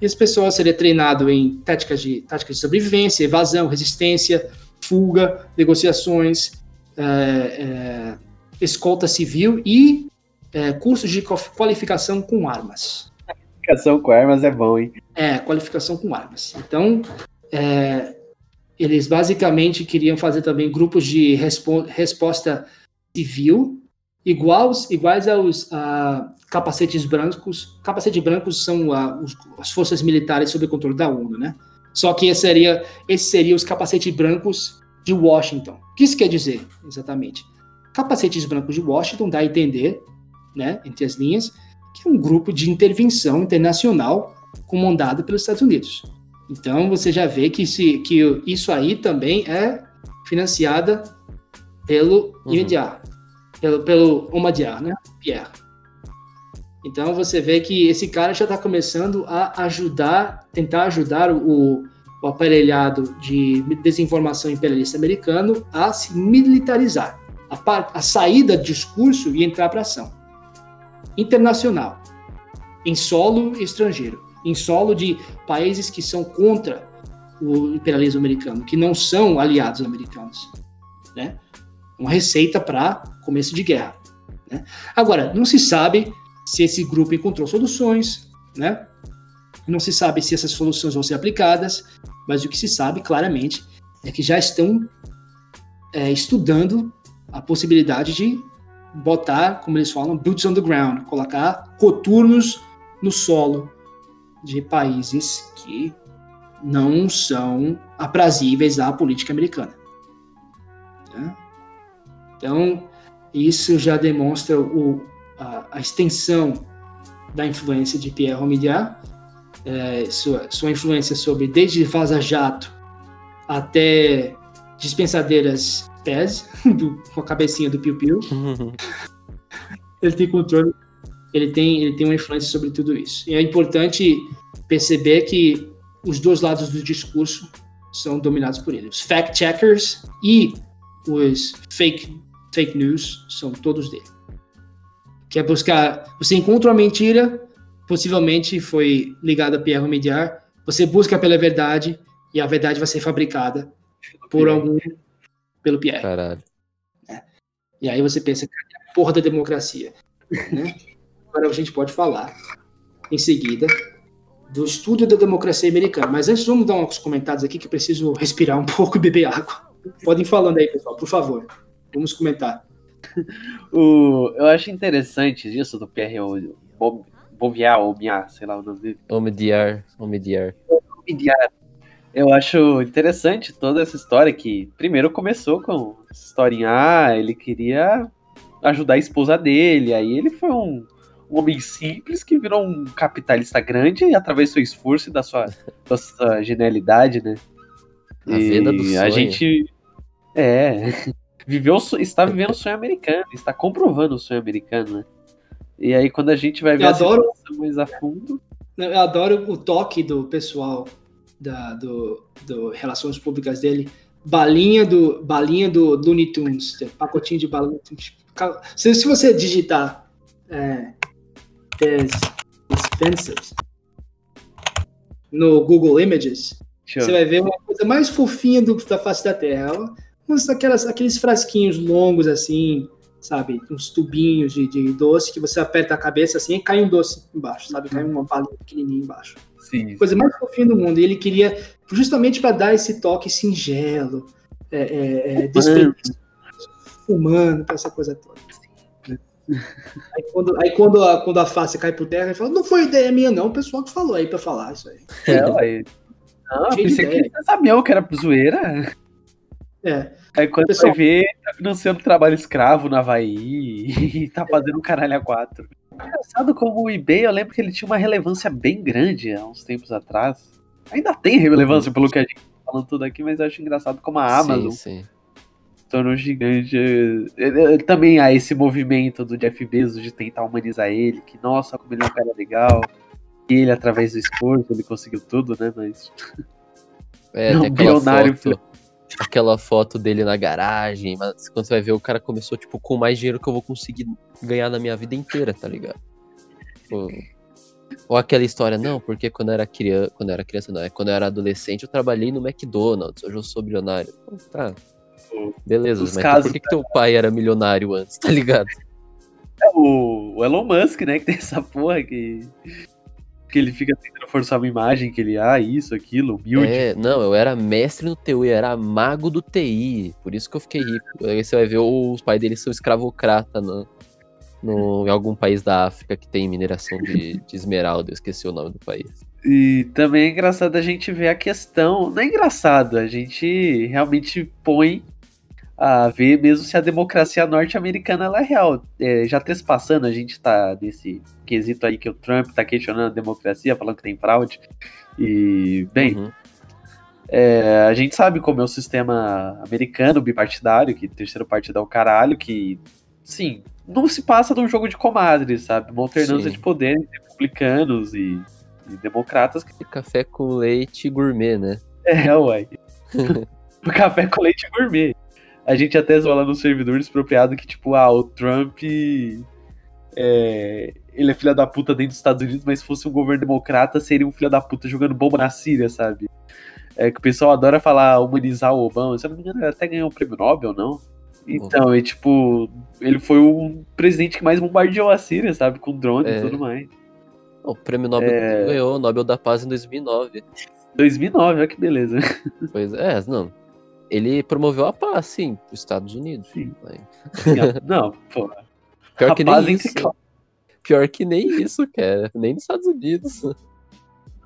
E esse pessoal seria treinado em táticas de, táticas de sobrevivência, evasão, resistência, fuga, negociações, é, é, escolta civil e é, cursos de qualificação com armas. Qualificação com armas é bom, hein? É, qualificação com armas. Então, é, eles basicamente queriam fazer também grupos de respo resposta civil iguais, iguais aos uh, capacetes brancos. Capacetes brancos são uh, os, as forças militares sob controle da ONU, né? Só que esse seria, esse seria os capacetes brancos de Washington. O que isso quer dizer, exatamente? Capacetes brancos de Washington dá a entender, né, entre as linhas, que é um grupo de intervenção internacional comandado pelos Estados Unidos. Então você já vê que, se, que isso aí também é financiada pelo uhum. IMDA, pelo, pelo Omadiar, né? Pierre. Então você vê que esse cara já está começando a ajudar, tentar ajudar o, o aparelhado de desinformação imperialista americano a se militarizar, a, a sair do discurso e entrar para ação internacional, em solo estrangeiro em solo de países que são contra o imperialismo americano, que não são aliados americanos. Né? Uma receita para começo de guerra. Né? Agora, não se sabe se esse grupo encontrou soluções, né? não se sabe se essas soluções vão ser aplicadas, mas o que se sabe claramente é que já estão é, estudando a possibilidade de botar, como eles falam, boots on the ground, colocar coturnos no solo de países que não são aprazíveis à política americana. Né? Então, isso já demonstra o, a, a, extensão da influência de Pierre Omidyar, é, sua, sua influência sobre desde Vaza Jato até dispensadeiras PES, do, com a cabecinha do Piu Piu. Ele tem controle ele tem, ele tem uma influência sobre tudo isso. E é importante perceber que os dois lados do discurso são dominados por ele. Os fact-checkers e os fake, fake news são todos dele. Quer buscar... Você encontra uma mentira, possivelmente foi ligada a Pierre Mediar, você busca pela verdade e a verdade vai ser fabricada por algum... pelo Pierre. Caralho. É. E aí você pensa, porra da democracia. Né? Agora a gente pode falar em seguida do estudo da democracia americana. Mas antes, vamos dar uns comentários aqui que eu preciso respirar um pouco e beber água. Podem falando aí, pessoal, por favor. Vamos comentar. O, eu acho interessante isso do Pierre Boviar, ou Biar, sei lá o nome dele. Omediar, Omediar. Omediar. Eu acho interessante toda essa história que primeiro começou com essa historinha, ah, ele queria ajudar a esposa dele, aí ele foi um um homem simples que virou um capitalista grande e através do seu esforço e da sua, da sua genialidade, né? A e venda do sonho. A gente. É. Viveu, está vivendo o sonho americano, está comprovando o sonho americano, né? E aí, quando a gente vai ver eu adoro, mais a fundo. Eu adoro o toque do pessoal da, do, do Relações Públicas dele. Balinha do, balinha do Looney Tunes, pacotinho de balinha. Se, se você digitar é, Dispensers no Google Images, Show. você vai ver uma coisa mais fofinha do, da face da Terra. Uns, aquelas, aqueles frasquinhos longos assim, sabe? Uns tubinhos de, de, doce que você aperta a cabeça assim e cai um doce embaixo, sabe? Cai uma balinha pequenininha embaixo. Sim. Coisa mais fofinha do mundo. E ele queria, justamente para dar esse toque singelo, é, é, é, fumando, essa coisa toda. Aí quando, aí quando, a, quando a face cai por terra, ele fala, não foi ideia minha, não, o pessoal que falou aí pra falar isso aí. É. Não, Cheio pensei que você sabia que era zoeira. É. Aí quando pessoal... você vê, tá financiando trabalho escravo na Havaí e tá fazendo um caralho a quatro. Engraçado como o eBay, eu lembro que ele tinha uma relevância bem grande há uns tempos atrás. Ainda tem relevância pelo que a gente tá falando tudo aqui, mas eu acho engraçado como a Amazon sim, sim tornou gigante. Também há esse movimento do Jeff Bezos de tentar humanizar ele, que nossa, como ele é um cara legal. E ele, através do esforço, ele conseguiu tudo, né? Mas. É, não, bilionário. Foto, aquela foto dele na garagem, mas quando você vai ver, o cara começou, tipo, com mais dinheiro que eu vou conseguir ganhar na minha vida inteira, tá ligado? Tipo, Ou aquela história, não, porque quando eu era criança, quando eu era criança, não, é quando eu era adolescente, eu trabalhei no McDonald's, hoje eu sou bilionário. Pô, Tá. Beleza, Os mas casos, por que, que teu pai era milionário antes, tá ligado? É o, o Elon Musk, né? Que tem essa porra que. Que ele fica tentando forçar uma imagem que ele, ah, isso, aquilo, humilde. É, não, eu era mestre no TI, eu era mago do TI, por isso que eu fiquei rico. Aí você vai ver os pais dele são escravocrata no, no, em algum país da África que tem mineração de, de esmeralda, eu esqueci o nome do país. E também é engraçado a gente ver a questão. Não é engraçado, a gente realmente põe a ver mesmo se a democracia norte-americana é real. É, já trespassando, a gente tá nesse quesito aí que o Trump tá questionando a democracia, falando que tem fraude. E, bem, Uhum. é, a gente sabe como é o sistema americano bipartidário, que terceiro partido é o caralho, que, sim, não se passa de um jogo de comadres, sabe? Uma alternância Sim. de poder entre republicanos e, e democratas café com leite gourmet, né? É, uai. o café com leite gourmet. A gente até zoa lá no servidor despropriado que, tipo, ah, o Trump. é, ele é filho da puta dentro dos Estados Unidos, mas se fosse um governo democrata, seria um filho da puta jogando bomba na Síria, sabe? É que o pessoal adora falar humanizar o Obama. Se eu não me engano, ele até ganhou um prêmio Nobel, não? Então, e tipo, ele foi o presidente que mais bombardeou a Síria, sabe? Com drones É. e tudo mais. O prêmio Nobel É. ganhou o Nobel da Paz em 2009. 2009, olha que beleza. Pois é, não. Ele promoveu a paz, sim, pros Estados Unidos. Sim. Aí, Não, pô. Pior que Rapaz, nem entre isso. Pior que nem isso, cara. Nem nos Estados Unidos.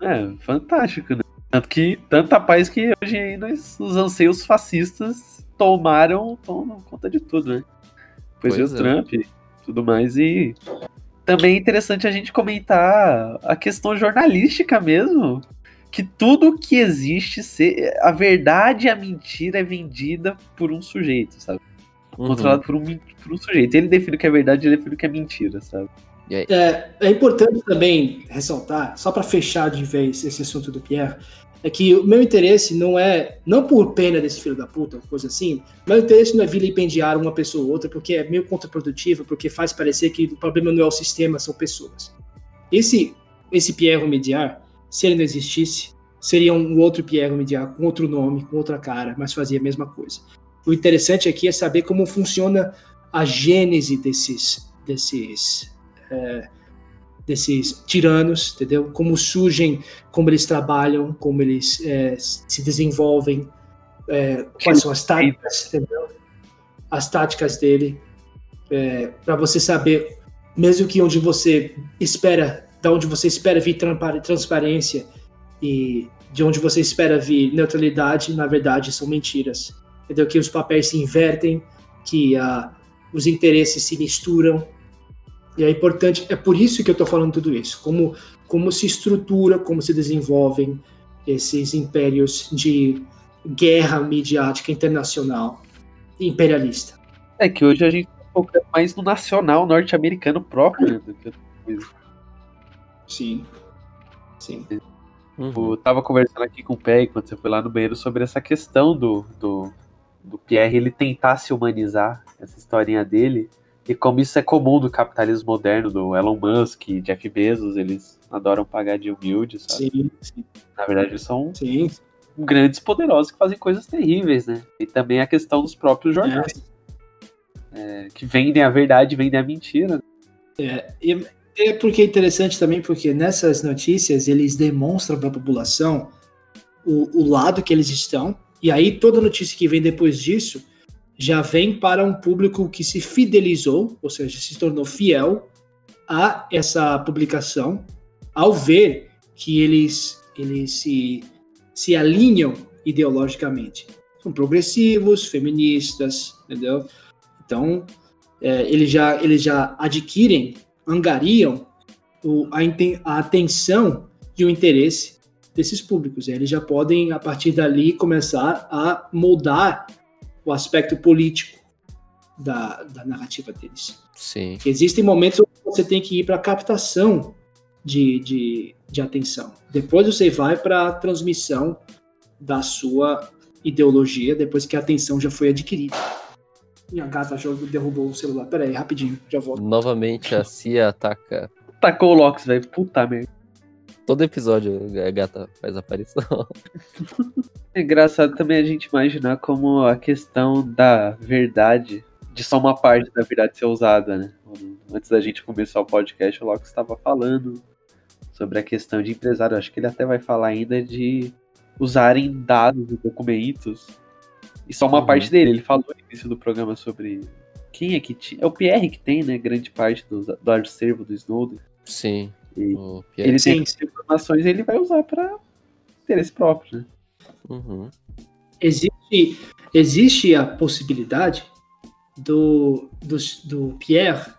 É, fantástico, né? Tanto que, tanta paz que hoje aí nós, os anseios fascistas tomaram, tomam conta de tudo, né? Depois Pois o é. Trump e tudo mais. E também é interessante a gente comentar a questão jornalística mesmo. Que tudo que existe, a verdade e a mentira é vendida por um sujeito, sabe? Uhum. Controlado por um, por um sujeito. Ele define o que é verdade e ele define o que é mentira, sabe? É, é importante também ressaltar, só para fechar de vez esse assunto do Pierre, é que o meu interesse não é, não por pena desse filho da puta, coisa assim, meu interesse não é vilipendiar uma pessoa ou outra, porque é meio contraprodutivo, porque faz parecer que o problema não é o sistema, são pessoas. Esse, esse Pierre Mediar, se ele não existisse, seria um outro Pierre Mediar, com outro nome, com outra cara, mas fazia a mesma coisa. O interessante aqui é saber como funciona a gênese desses, desses é, desses tiranos, entendeu? Como surgem, como eles trabalham, como eles é, se desenvolvem, é, quais são as táticas, entendeu? As táticas dele, para você saber, mesmo que onde você espera, da onde você espera vir transparência e de onde você espera vir neutralidade, na verdade são mentiras, entendeu? Que os papéis se invertem, que os interesses se misturam, e é importante, é por isso que eu estou falando tudo isso, como, como se estrutura, como se desenvolvem esses impérios de guerra midiática internacional imperialista. É que hoje a gente tá focando mais no nacional norte-americano próprio, né, do que outra coisa. Sim. Sim. Uhum. Eu tava conversando aqui com o Pé quando você foi lá no banheiro sobre essa questão do, do, do Pierre ele tentar se humanizar, essa historinha dele, e como isso é comum do capitalismo moderno, do Elon Musk, Jeff Bezos, eles adoram pagar de humilde, sabe? Sim, sim, Na verdade, eles são sim. grandes poderosos que fazem coisas terríveis, né? E também a questão dos próprios jornais, é, que vendem a verdade, vendem a mentira. né? E é porque é interessante também, porque nessas notícias eles demonstram para a população o, o lado que eles estão, e aí toda notícia que vem depois disso já vem para um público que se fidelizou, ou seja, se tornou fiel a essa publicação, ao ver que eles, eles se, se alinham ideologicamente. São progressivos, feministas, entendeu? Então, é, eles, já, eles já adquirem angariam o, a, a atenção e o interesse desses públicos. Eles já podem, a partir dali, começar a moldar o aspecto político da, da narrativa deles. Sim. Porque existem momentos onde você tem que ir para a captação de, de, de atenção. Depois você vai para a transmissão da sua ideologia, depois que a atenção já foi adquirida. Minha gata jogo derrubou o celular. Pera aí, rapidinho, já volto. Novamente a CIA ataca. Tacou o Lox, velho. Puta merda. Todo episódio a gata faz aparição. É engraçado também a gente imaginar como a questão da verdade, de só uma parte da verdade ser usada, né? Antes da gente começar o podcast, o Locke estava falando sobre a questão de empresário. Acho que ele até vai falar ainda de usarem dados e documentos. E só uma Uhum. parte dele. Ele falou no início do programa sobre quem é que tinha. É o Pierre que tem, né? Grande parte do, do acervo do Snowden. Sim. E ele Sim, tem essas informações e ele vai usar para interesse próprio, né? Uhum. existe, existe a possibilidade do, do, do Pierre.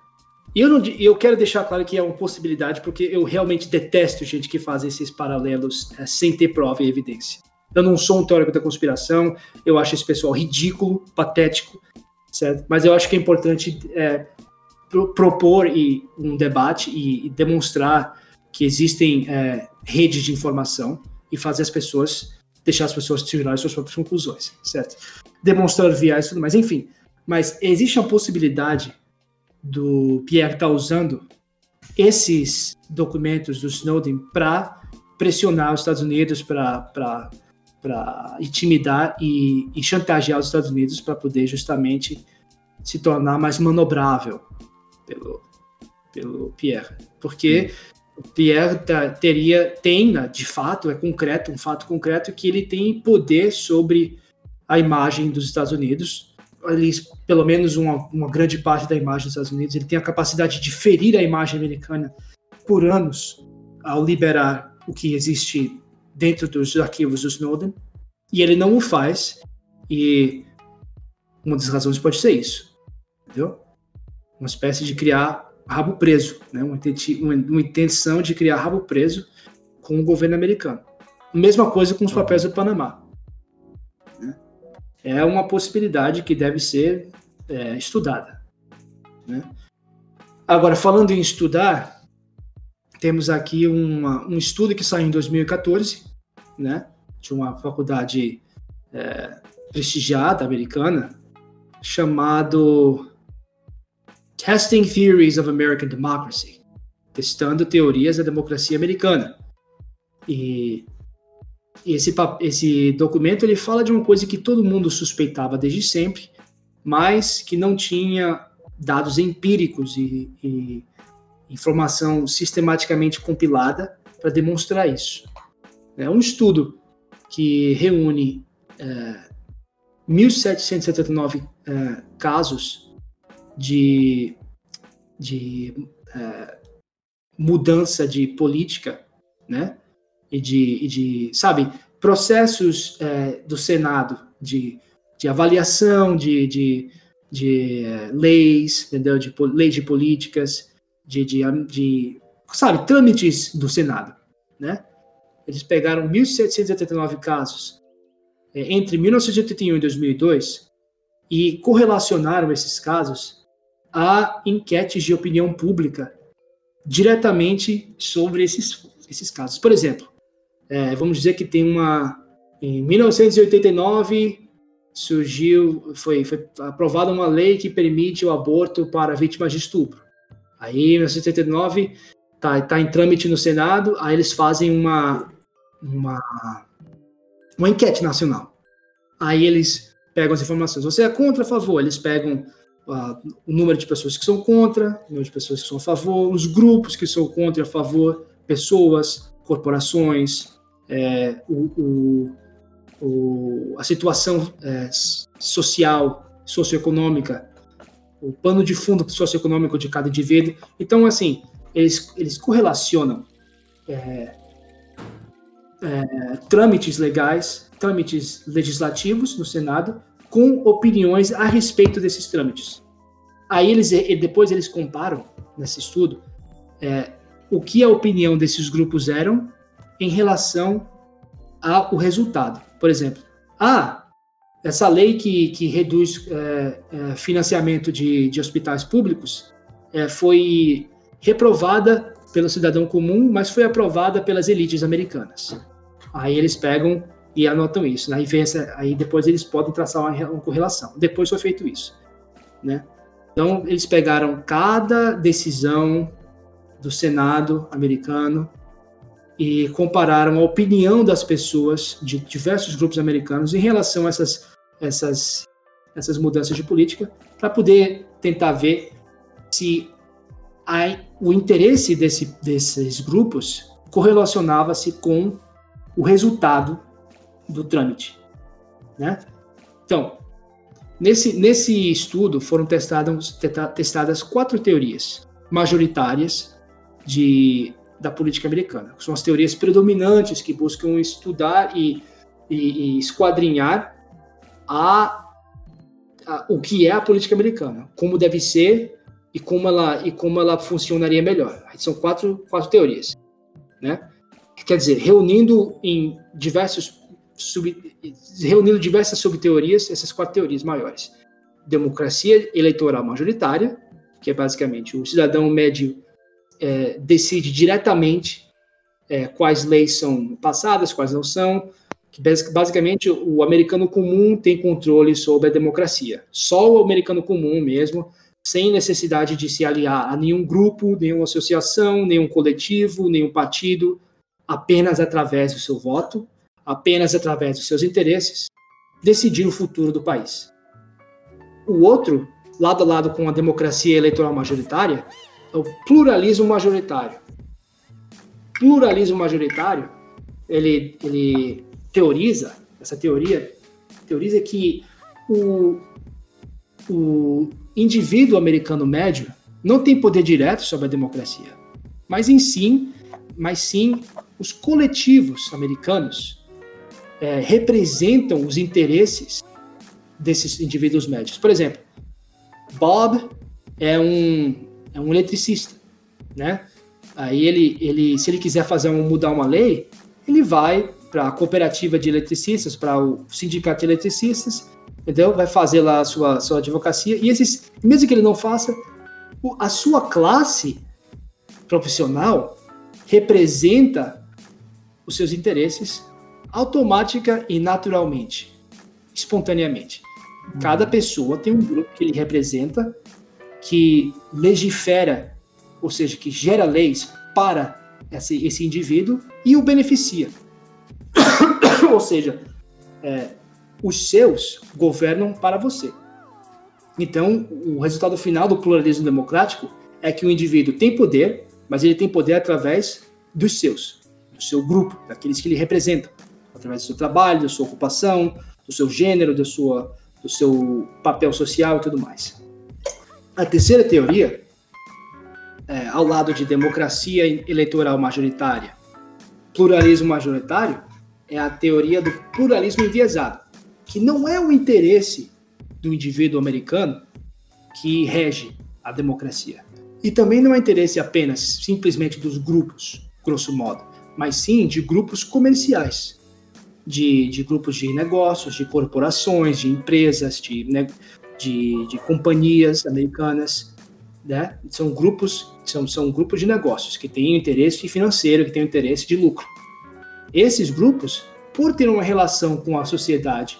E eu, não, eu quero deixar claro que é uma possibilidade, porque eu realmente detesto gente que faz esses paralelos eh, sem ter prova e evidência. Eu não sou um teórico da conspiração, eu acho esse pessoal ridículo, patético, certo? Mas eu acho que é importante pro- propor e, um debate e, demonstrar que existem eh, redes de informação e fazer as pessoas deixar as pessoas tirarem suas próprias conclusões, certo? Demonstrar viés e tudo mais, enfim. Mas existe a possibilidade do Pierre estar usando esses documentos do Snowden para pressionar os Estados Unidos, para intimidar e, e chantagear os Estados Unidos para poder justamente se tornar mais manobrável pelo, pelo Pierre. Porque o Pierre tá- teria, tem, né, de fato, é concreto, um fato concreto, que ele tem poder sobre a imagem dos Estados Unidos, pelo menos uma, uma grande parte da imagem dos Estados Unidos, ele tem a capacidade de ferir a imagem americana por anos ao liberar o que existe dentro dos arquivos do Snowden, e ele não o faz, e uma das razões pode ser isso, entendeu? Uma espécie de criar rabo preso, né? uma, intenção de criar rabo preso com o governo americano. Mesma coisa com os papéis do Panamá. né? É uma possibilidade que deve ser é, estudada. né? Agora, falando em estudar, temos aqui uma- um estudo que saiu em 2014, né? de uma faculdade é, prestigiada americana, chamado Testing Theories of American Democracy, testando teorias da democracia americana. E, esse, esse documento ele fala de uma coisa que todo mundo suspeitava desde sempre, mas que não tinha dados empíricos e, e informação sistematicamente compilada para demonstrar isso. É um estudo que reúne é, 1.779 é, casos de, de é, mudança de política, né? E de, e de sabe, processos é, do Senado de, de avaliação de, de, de é, leis, entendeu? De leis de políticas, de, de, de, sabe, trâmites do Senado, né? Eles pegaram 1.779 casos é, entre 1981 e 2002 e correlacionaram esses casos a enquetes de opinião pública diretamente sobre esses, esses casos. Por exemplo, é, vamos dizer que tem uma. Em 1989 surgiu, foi, foi aprovada uma lei que permite o aborto para vítimas de estupro. Aí, em 1989, tá, tá em trâmite no Senado, aí eles fazem uma, uma, uma enquete nacional. Aí eles pegam as informações. Você é contra, a favor? Eles pegam o número de pessoas que são contra, o número de pessoas que são a favor, os grupos que são contra e a favor, pessoas, corporações, é, o, o- o- a situação é, social, socioeconômica, o pano de fundo socioeconômico de cada indivíduo. Então, assim, eles, eles correlacionam é, é, trâmites legais, trâmites legislativos no Senado, com opiniões a respeito desses trâmites. Aí eles e depois eles comparam nesse estudo é, o que a opinião desses grupos eram em relação ao resultado. Por exemplo, ah, essa lei que, que reduz é, é, financiamento de, de hospitais públicos foi reprovada pelo cidadão comum, mas foi aprovada pelas elites americanas. Aí eles pegam e anotam isso. né? Aí, vê essa- aí depois eles podem traçar uma, uma correlação. Depois foi feito isso. Né? Então, eles pegaram cada decisão do Senado americano e compararam a opinião das pessoas de diversos grupos americanos em relação a essas, essas, essas mudanças de política, para poder tentar ver se a, o interesse desse, desses grupos correlacionava-se com o resultado do trâmite. Né? Então, nesse, nesse estudo foram testadas, testadas quatro teorias majoritárias de da política americana. São as teorias predominantes que buscam estudar e, e, e esquadrinhar a, a, o que é a política americana, como deve ser e como ela, e como ela funcionaria melhor. São quatro, quatro teorias. Né? Quer dizer, reunindo em diversos sub, reunindo diversas subteorias, essas quatro teorias maiores. Democracia eleitoral majoritária, que é basicamente o cidadão médio é, decide diretamente é, quais leis são passadas, quais não são, que basicamente o americano comum tem controle sobre a democracia. Só o americano comum mesmo, sem necessidade de se aliar a nenhum grupo, nenhuma associação, nenhum coletivo, nenhum partido, apenas através do seu voto, apenas através dos seus interesses, decidir o futuro do país. O outro, lado a lado com a democracia eleitoral majoritária, é o pluralismo majoritário. Pluralismo majoritário, ele, ele teoriza, essa teoria teoriza que o, o indivíduo americano médio não tem poder direto sobre a democracia, mas em sim, mas sim os coletivos americanos é, representam os interesses desses indivíduos médios. Por exemplo, Bob é um é um eletricista, né? Aí ele, ele, se ele quiser fazer um, mudar uma lei, ele vai para a cooperativa de eletricistas, para o sindicato de eletricistas, entendeu? Vai fazer lá a sua, sua advocacia. E esses, mesmo que ele não faça, a sua classe profissional representa os seus interesses automática e naturalmente, espontaneamente. Cada pessoa tem um grupo que ele representa que legifera, ou seja, que gera leis para esse, esse indivíduo e o beneficia. ou seja, é, os seus governam para você. Então, o resultado final do pluralismo democrático é que o indivíduo tem poder, mas ele tem poder através dos seus, do seu grupo, daqueles que ele representa, através do seu trabalho, da sua ocupação, do seu gênero, da sua, do seu papel social e tudo mais. A terceira teoria, é, ao lado de democracia eleitoral majoritária, pluralismo majoritário, é a teoria do pluralismo enviesado, que não é o interesse do indivíduo americano que rege a democracia. E também não é interesse apenas, simplesmente dos grupos, grosso modo, mas sim de grupos comerciais, de, de grupos de negócios, de corporações, de empresas, de, de, de companhias americanas, né? São grupos, são, são grupos de negócios que têm interesse financeiro, que têm interesse de lucro. Esses grupos, por ter uma relação com a sociedade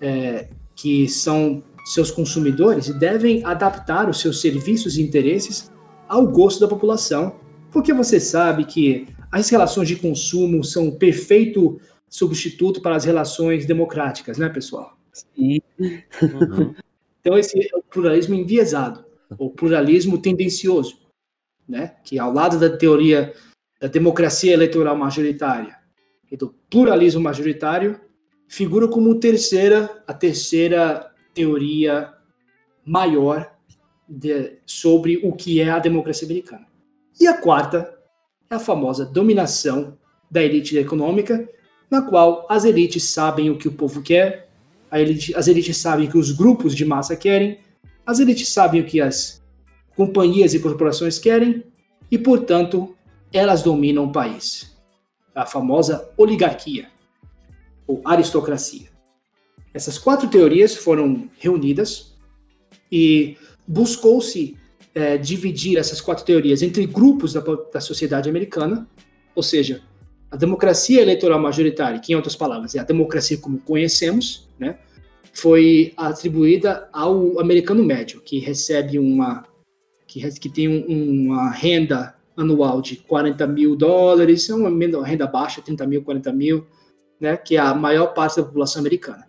é, que são seus consumidores, devem adaptar os seus serviços e interesses ao gosto da população, porque você sabe que as relações de consumo são o perfeito substituto para as relações democráticas, né, pessoal? Sim. Uhum. Então, esse é o pluralismo enviesado, ou pluralismo tendencioso, né? que ao lado da teoria da democracia eleitoral majoritária e do pluralismo majoritário, figura como terceira, a terceira teoria maior de, sobre o que é a democracia americana. E a quarta é a famosa dominação da elite econômica, na qual as elites sabem o que o povo quer elite, as elites sabem o que os grupos de massa querem, as elites sabem o que as companhias e corporações querem, e, portanto, elas dominam o país. A famosa oligarquia, ou aristocracia. Essas quatro teorias foram reunidas e buscou-se é, dividir essas quatro teorias entre grupos da, da sociedade americana, ou seja, a democracia eleitoral majoritária, que em outras palavras é a democracia como conhecemos, né, foi atribuída ao americano médio, que recebe uma que, que tem um, uma renda anual de 40 mil dólares, é uma renda baixa, 30 mil, 40 mil, né, que é a maior parte da população americana.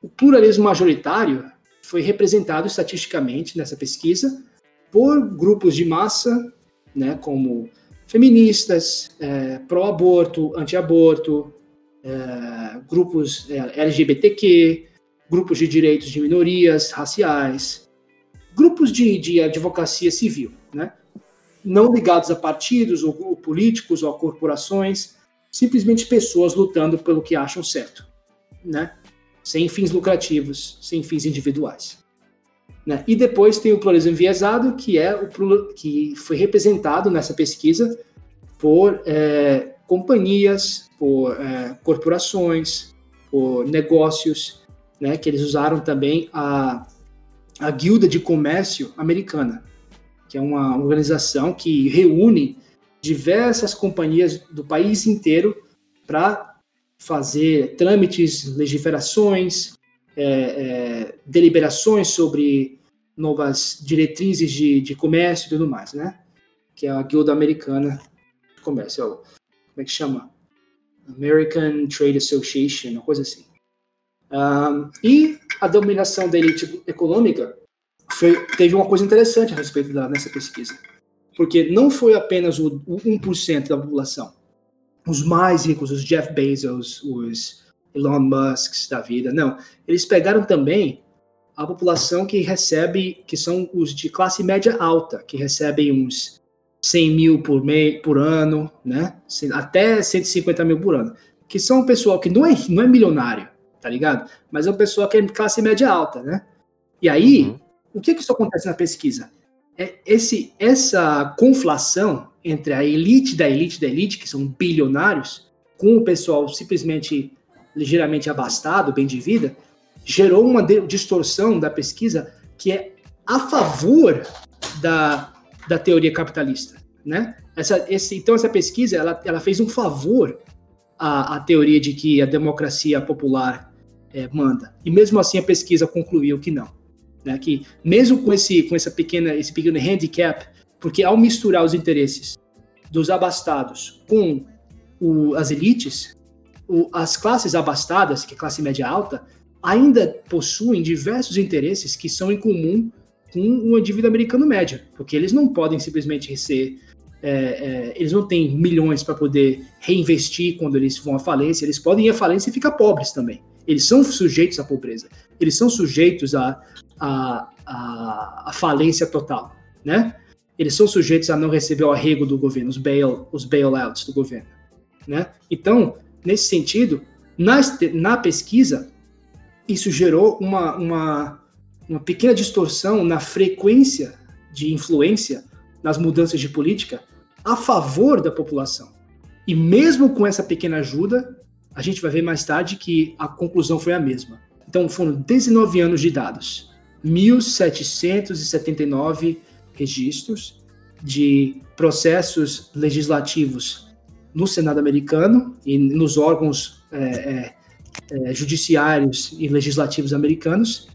O pluralismo majoritário foi representado estatisticamente nessa pesquisa por grupos de massa, né, como feministas, é, pró-aborto, anti-aborto, é, grupos é, LGBTQ, grupos de direitos de minorias raciais, grupos de, de advocacia civil, né? não ligados a partidos ou, ou políticos ou a corporações, simplesmente pessoas lutando pelo que acham certo, né? sem fins lucrativos, sem fins individuais. Né? E depois tem o pluralismo enviesado, que é o que foi representado nessa pesquisa por é, companhias, por é, corporações, por negócios, né, que eles usaram também a, a Guilda de Comércio Americana, que é uma organização que reúne diversas companhias do país inteiro para fazer trâmites, legiferações, é, é, deliberações sobre novas diretrizes de, de comércio e tudo mais, né? Que é a Guilda Americana de Comércio. É como é que chama? American Trade Association, uma coisa assim. Um, e a dominação da elite econômica foi, teve uma coisa interessante a respeito da, nessa pesquisa. Porque não foi apenas o, o 1% da população. Os mais ricos, os Jeff Bezos, os Elon Musk da vida, não. Eles pegaram também a população que recebe, que são os de classe média alta, que recebem uns 100 mil por, mês, por ano, né? Até 150 mil por ano. Que são um pessoal que não é, não é milionário, tá ligado? Mas é um pessoal que é classe média alta, né? E aí, uhum. o que que isso acontece na pesquisa? É esse, essa conflação entre a elite da elite da elite, que são bilionários, com o pessoal simplesmente ligeiramente abastado, bem de vida, gerou uma distorção da pesquisa que é a favor da, da teoria capitalista, né? Essa, esse, então essa pesquisa ela, ela fez um favor à, à teoria de que a democracia popular é, manda. E mesmo assim a pesquisa concluiu que não, né? Que mesmo com esse com essa pequena esse pequeno handicap, porque ao misturar os interesses dos abastados com o, as elites, o, as classes abastadas, que é classe média alta, ainda possuem diversos interesses que são em comum com um indivíduo americano médio, porque eles não podem simplesmente ser. É, é, eles não têm milhões para poder reinvestir quando eles vão à falência, eles podem ir à falência e ficar pobres também. Eles são sujeitos à pobreza, eles são sujeitos à, à, à, à falência total, né? Eles são sujeitos a não receber o arrego do governo, os, bail, os bailouts do governo, né? Então, nesse sentido, na, na pesquisa, isso gerou uma, uma, uma pequena distorção na frequência de influência nas mudanças de política a favor da população. E mesmo com essa pequena ajuda, a gente vai ver mais tarde que a conclusão foi a mesma. Então foram 19 anos de dados, 1.779 registros de processos legislativos no Senado americano e nos órgãos é, é, é, judiciários e legislativos americanos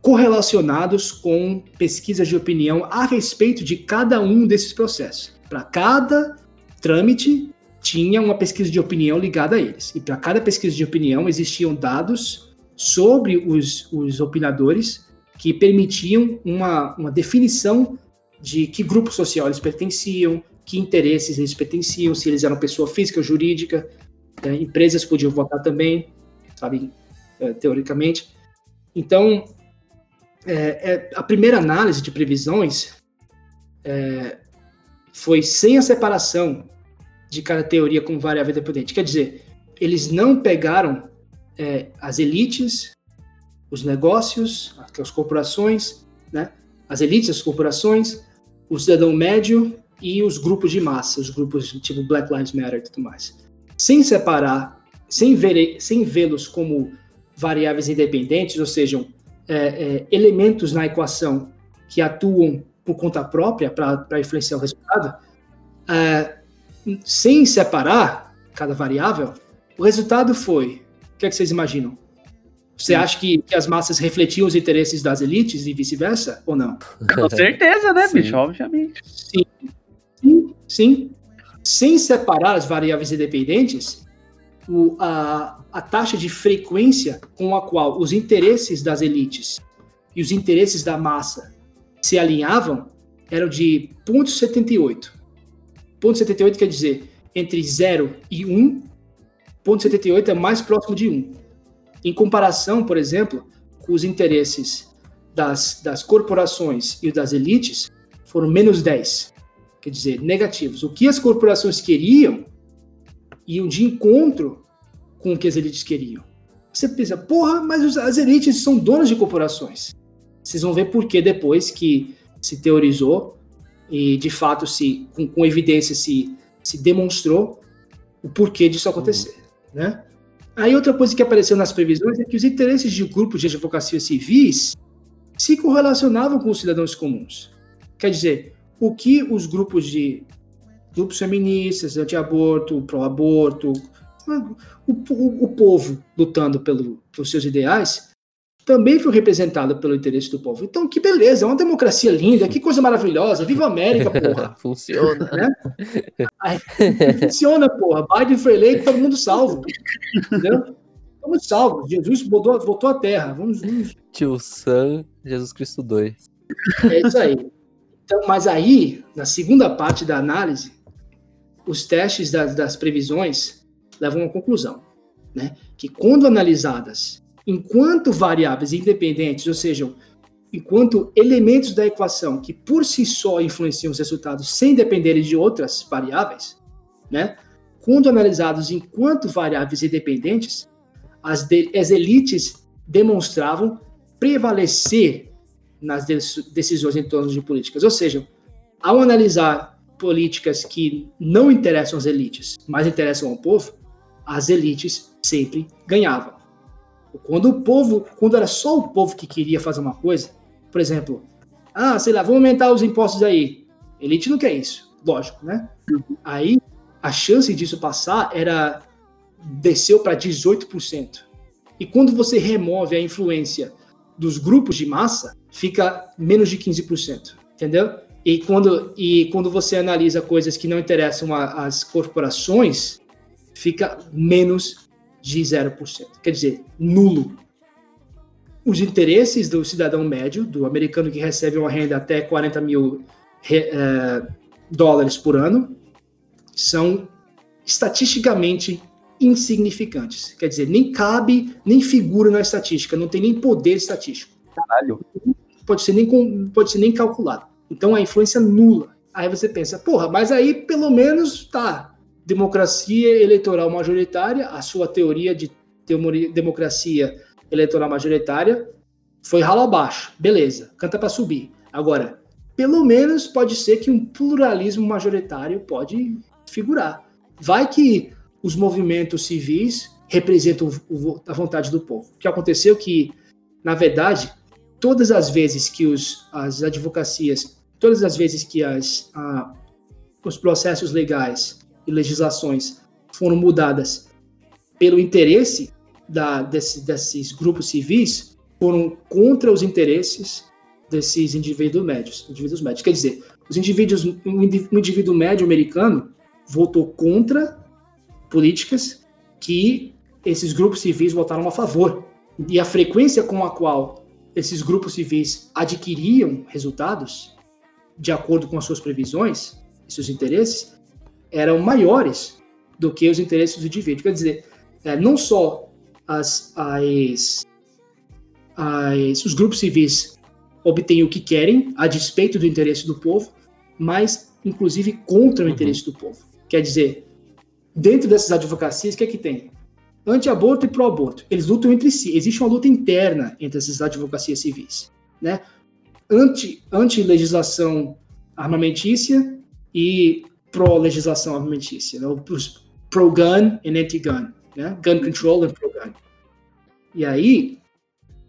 correlacionados com pesquisas de opinião a respeito de cada um desses processos. Para cada trâmite, tinha uma pesquisa de opinião ligada a eles. E para cada pesquisa de opinião, existiam dados sobre os, os opinadores que permitiam uma, uma definição de que grupo social eles pertenciam, que interesses eles pertenciam, se eles eram pessoa física ou jurídica, né? empresas podiam votar também sabe, é, teoricamente. Então, é, é, a primeira análise de previsões é, foi sem a separação de cada teoria como variável dependente. Quer dizer, eles não pegaram é, as elites, os negócios, as corporações, né? as elites, as corporações, o cidadão médio e os grupos de massa, os grupos tipo Black Lives Matter e tudo mais. Sem separar sem, ver, sem vê-los como variáveis independentes, ou sejam, é, é, elementos na equação que atuam por conta própria para influenciar o resultado, é, sem separar cada variável, o resultado foi. O que, é que vocês imaginam? Você Sim. acha que, que, as massas refletiam os interesses das elites e vice-versa, ou não? Com certeza, né, Sim. bicho? Obviamente. Sim. Sim, sim. Sem separar as variáveis independentes, o, a, a taxa de frequência com a qual os interesses das elites e os interesses da massa se alinhavam eram de 0,78. 0,78 quer dizer entre 0 e 1, 0,78 é mais próximo de 1. Em comparação, por exemplo, com os interesses das, das corporações e das elites, foram menos 10. Quer dizer, negativos. O que as corporações queriam iam de encontro com o que as elites queriam. Você pensa, porra, mas as elites são donas de corporações. Vocês vão ver por que depois que se teorizou e de fato se com, com evidência se, se demonstrou o porquê disso acontecer, uhum. né? Aí outra coisa que apareceu nas previsões é que os interesses de grupos de advocacia civis se correlacionavam com os cidadãos comuns. Quer dizer, o que os grupos de grupos feministas, anti-aborto, pró-aborto, o, o, o, povo lutando pelo, pelos seus ideais, também foi representado pelo interesse do povo. Então, que beleza, é uma democracia linda, que coisa maravilhosa, viva a América, porra. funciona. Né? Aí, funciona, porra. Biden foi eleito, todo mundo salvo. Entendeu? Estamos salvos. Jesus voltou, voltou à Terra. Vamos, vamos. Tio Sam, Jesus Cristo 2. É isso aí. Então, mas aí, na segunda parte da análise, os testes das, das previsões levam uma conclusão, né? Que quando analisadas enquanto variáveis independentes, ou seja, enquanto elementos da equação que por si só influenciam os resultados sem dependerem de outras variáveis, né? Quando analisados enquanto variáveis independentes, as, de, as elites demonstravam prevalecer nas decisões em torno de políticas. Ou seja, ao analisar políticas que não interessam às elites, mas interessam ao povo, as elites sempre ganhavam. Quando o povo, quando era só o povo que queria fazer uma coisa, por exemplo, ah, sei lá, vamos aumentar os impostos aí. Elite não quer isso, lógico, né? Aí a chance disso passar era desceu para 18%. E quando você remove a influência dos grupos de massa, fica menos de 15%, entendeu? E quando, e quando você analisa coisas que não interessam às corporações, fica menos de 0%. Quer dizer, nulo. Os interesses do cidadão médio, do americano que recebe uma renda até 40 mil é, dólares por ano, são estatisticamente insignificantes. Quer dizer, nem cabe, nem figura na estatística, não tem nem poder estatístico. Caralho. Pode ser nem, pode ser nem calculado. Então a influência nula. Aí você pensa, porra, mas aí pelo menos tá, democracia eleitoral majoritária, a sua teoria de democracia eleitoral majoritária foi ralo abaixo. Beleza, canta para subir. Agora, pelo menos pode ser que um pluralismo majoritário pode figurar. Vai que os movimentos civis representam a vontade do povo. O que aconteceu que, na verdade, todas as vezes que os, as advocacias, todas as vezes que as, a, os processos legais e legislações foram mudadas pelo interesse da, desse, desses grupos civis, foram contra os interesses desses indivíduos médios, indivíduos médios. Quer dizer, os indivíduos, um indivíduo médio americano votou contra políticas que esses grupos civis votaram a favor. E a frequência com a qual esses grupos civis adquiriam resultados, de acordo com as suas previsões e seus interesses, eram maiores do que os interesses do indivíduo. Quer dizer, é, não só as, as, as, os grupos civis obtêm o que querem, a despeito do interesse do povo, mas, inclusive, contra o uhum. interesse do povo. Quer dizer, dentro dessas advocacias, o que é que tem? Anti-aborto e pró-aborto. Eles lutam entre si. Existe uma luta interna entre essas advocacias civis. Né? Anti-legislação anti armamentícia e pró-legislação armamentícia, né? pro-gun e anti-gun, né? gun control e pro-gun. E aí,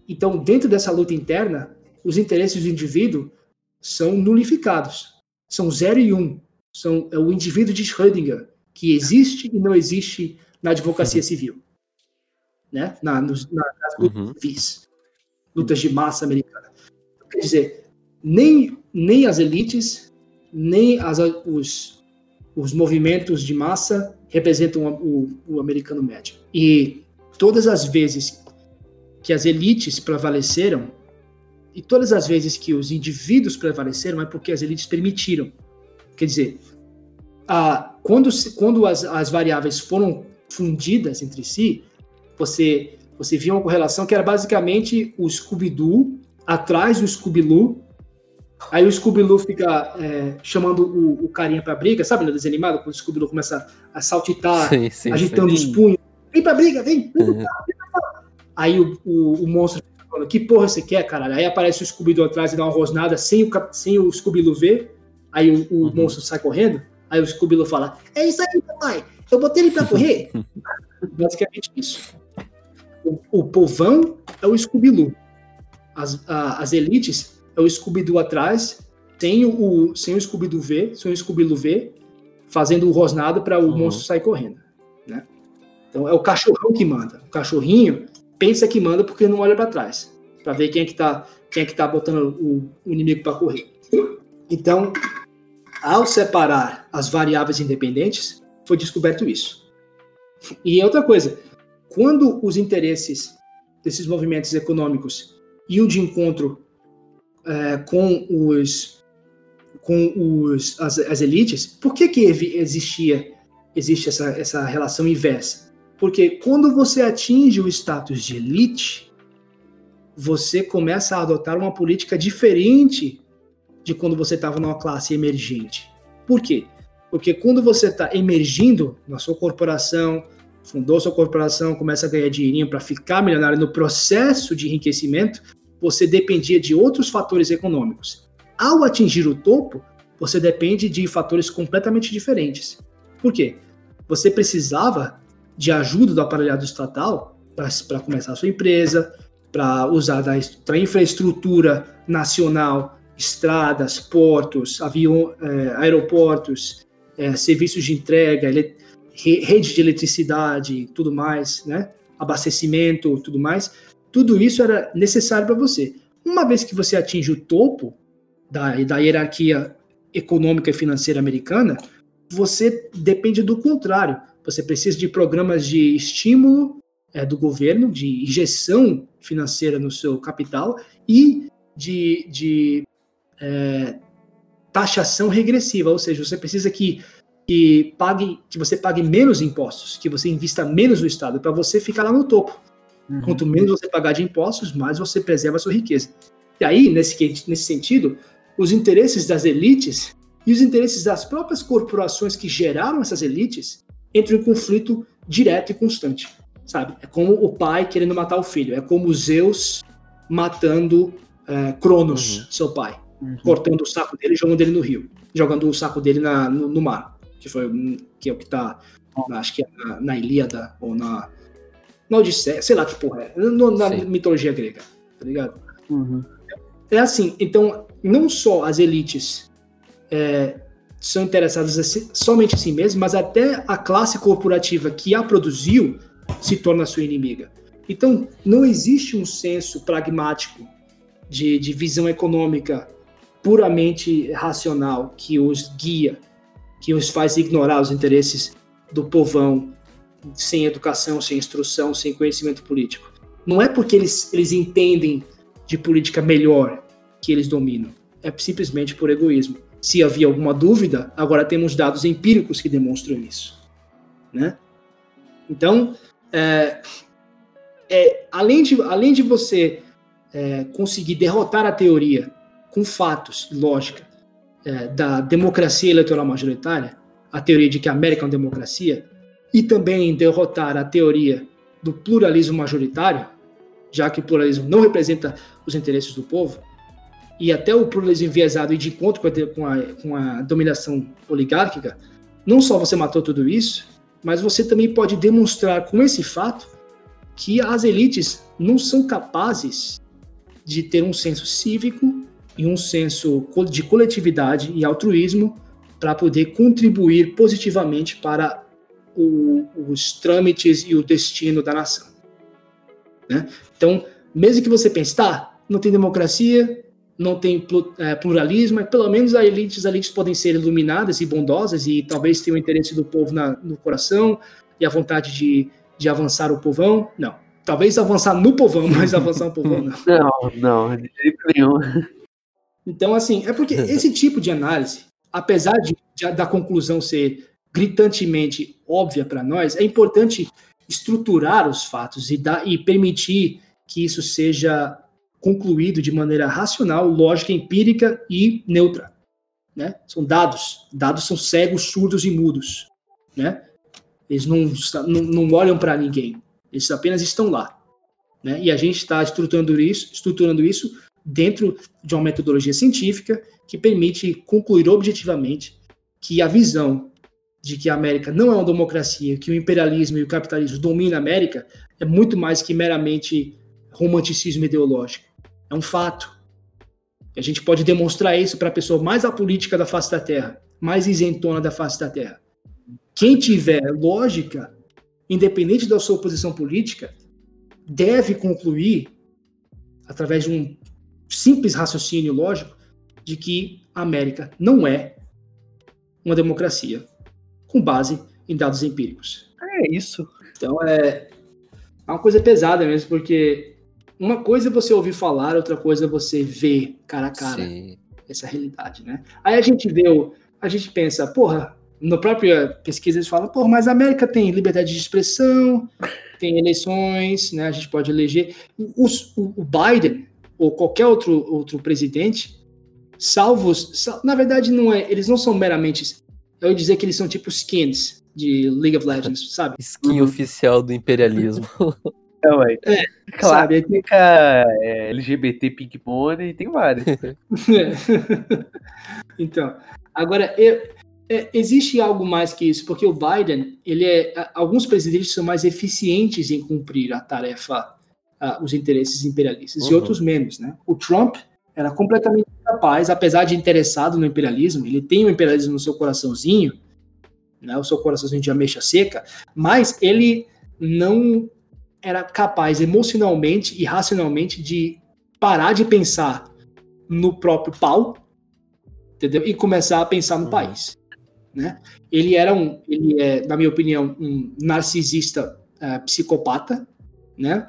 então, dentro dessa luta interna, os interesses do indivíduo são nulificados. São zero e um. São, é o indivíduo de Schrödinger, que existe e não existe na advocacia civil. Né? Na, nos, na, nas lutas uhum. civis, lutas de massa americana. Quer dizer, nem, nem as elites nem as, os, os movimentos de massa representam o, o americano médio. E todas as vezes que as elites prevaleceram, e todas as vezes que os indivíduos prevaleceram, é porque as elites permitiram. Quer dizer, a, quando, quando as, as variáveis foram fundidas entre si, você, você via uma correlação que era basicamente o Scooby-Doo atrás do Scooby-Loo. Aí o Scooby-Doo fica é, chamando o, o carinha pra briga, sabe, no desenho animado? Quando o Scooby-Doo começa a saltitar, sim, sim, agitando sim. os punhos. Vem pra briga, vem! vem, uhum. Aí o, o, o monstro fica que porra você quer, caralho? Aí aparece o Scooby-Doo atrás e dá uma rosnada sem o, sem o Scooby-Doo ver. Aí o, o uhum. monstro sai correndo. Aí o Scooby-Doo fala, é isso aí, papai, eu botei ele pra correr. Basicamente isso. O, o povão é o Scooby-Doo. As, as elites é o Scooby-Doo atrás, sem o, sem o Scooby-Doo ver, sem o Scooby-Doo ver, fazendo o rosnado para o uhum. monstro sair correndo. Né? Então é o cachorrão que manda. O cachorrinho pensa que manda porque não olha para trás, para ver quem é que tá, quem é que tá botando o, o inimigo para correr. Então, ao separar as variáveis independentes, foi descoberto isso. E outra coisa, quando os interesses desses movimentos econômicos iam de encontro é, com os com os, as, as, elites, por que, que existia existe essa, essa relação inversa? Porque quando você atinge o status de elite, você começa a adotar uma política diferente de quando você estava numa classe emergente. Por quê? Porque quando você está emergindo na sua corporação, fundou sua corporação, começa a ganhar dinheirinho para ficar milionário no processo de enriquecimento, você dependia de outros fatores econômicos. Ao atingir o topo, você depende de fatores completamente diferentes. Por quê? Você precisava de ajuda do aparelhado estatal para começar a sua empresa, para usar da infraestrutura nacional estradas, portos, avião, é, aeroportos, é, serviços de entrega, rede de eletricidade, tudo mais, né? abastecimento, tudo mais. Tudo isso era necessário para você. Uma vez que você atinge o topo da, da hierarquia econômica e financeira americana, você depende do contrário. Você precisa de programas de estímulo é, do governo, de injeção financeira no seu capital e de, de é, taxação regressiva, ou seja, você precisa que, que pague, que você pague menos impostos, que você invista menos no Estado, para você ficar lá no topo. Uhum. Quanto menos você pagar de impostos, mais você preserva a sua riqueza. E aí, nesse, nesse sentido, os interesses das elites e os interesses das próprias corporações que geraram essas elites entram em conflito direto e constante, sabe? É como o pai querendo matar o filho, é como Zeus matando é, Cronos, uhum. seu pai uhum. cortando o saco dele e jogando ele no rio, jogando o saco dele na, no, no mar, que foi que é o que tá, na, acho que é na, na, Ilíada ou na, na Odisseia, sei lá que porra é, no, na Sim. mitologia grega, tá ligado? Uhum. É assim, então, não só as elites é, são interessadas assim, somente em si mesmas, mas até a classe corporativa que a produziu se torna sua inimiga. Então, não existe um senso pragmático de, de visão econômica puramente racional que os guia, que os faz ignorar os interesses do povão sem educação, sem instrução, sem conhecimento político. Não é porque eles, eles entendem de política melhor que eles dominam, é simplesmente por egoísmo. Se havia alguma dúvida, agora temos dados empíricos que demonstram isso. Né? Então, é, é, além, de, além de você é, conseguir derrotar a teoria com fatos e lógica é, da democracia eleitoral majoritária, a teoria de que a América é uma democracia, e também derrotar a teoria do pluralismo majoritário, já que o pluralismo não representa os interesses do povo, e até o pluralismo enviesado e de encontro com a, com a dominação oligárquica, não só você matou tudo isso, mas você também pode demonstrar com esse fato que as elites não são capazes de ter um senso cívico e um senso de coletividade e altruísmo para poder contribuir positivamente para o, os trâmites e o destino da nação. Né? Então, mesmo que você pense, tá, não tem democracia, não tem é, pluralismo, pelo menos as elites, as elites podem ser iluminadas e bondosas e talvez tenham o interesse do povo na, no coração e a vontade de, de avançar o povão. Não. Talvez avançar no povão, mas avançar o povão não. Não, não, de jeito nenhum. Então, assim, é porque esse tipo de análise, apesar de, de da conclusão ser gritantemente óbvia para nós, é importante estruturar os fatos e, dar, e permitir que isso seja concluído de maneira racional, lógica, empírica e neutra. Né? São dados. Dados são cegos, surdos e mudos. Né? Eles não, não, não olham para ninguém. Eles apenas estão lá. Né? E a gente está estruturando isso, estruturando isso dentro de uma metodologia científica que permite concluir objetivamente que a visão de que a América não é uma democracia, que o imperialismo e o capitalismo dominam a América, é muito mais que meramente romanticismo ideológico. É um fato. A gente pode demonstrar isso para a pessoa mais apolítica da face da Terra, mais isentona da face da Terra. Quem tiver lógica, independente da sua posição política, deve concluir, através de um simples raciocínio lógico, de que a América não é uma democracia com base em dados empíricos. É isso. Então é, é uma coisa pesada mesmo, porque uma coisa é você ouvir falar, outra coisa é você ver cara a cara Sim. essa realidade, né? Aí a gente vê, a gente pensa, porra, na própria pesquisa eles falam, porra, mas a América tem liberdade de expressão, tem eleições, né? A gente pode eleger. Os, o, o Biden ou qualquer outro, outro presidente, salvos, sal, na verdade não é, eles não são meramente, eu ia dizer que eles são tipo skins de League of Legends, sabe? Skin uhum. oficial do imperialismo. É, ué. É, claro, sabe, tem é, LGBT Pink Money, tem vários. É. então, agora, eu, é, existe algo mais que isso, porque o Biden, ele é, alguns presidentes são mais eficientes em cumprir a tarefa, uh, os interesses imperialistas, uhum. e outros menos, né? O Trump era completamente capaz, apesar de interessado no imperialismo, ele tem o imperialismo no seu coraçãozinho, né, o seu coraçãozinho de ameixa seca, mas ele não era capaz emocionalmente e racionalmente de parar de pensar no próprio pau, entendeu? E começar a pensar no uhum. país, né? Ele era um, ele é, na minha opinião, um narcisista uh, psicopata, né?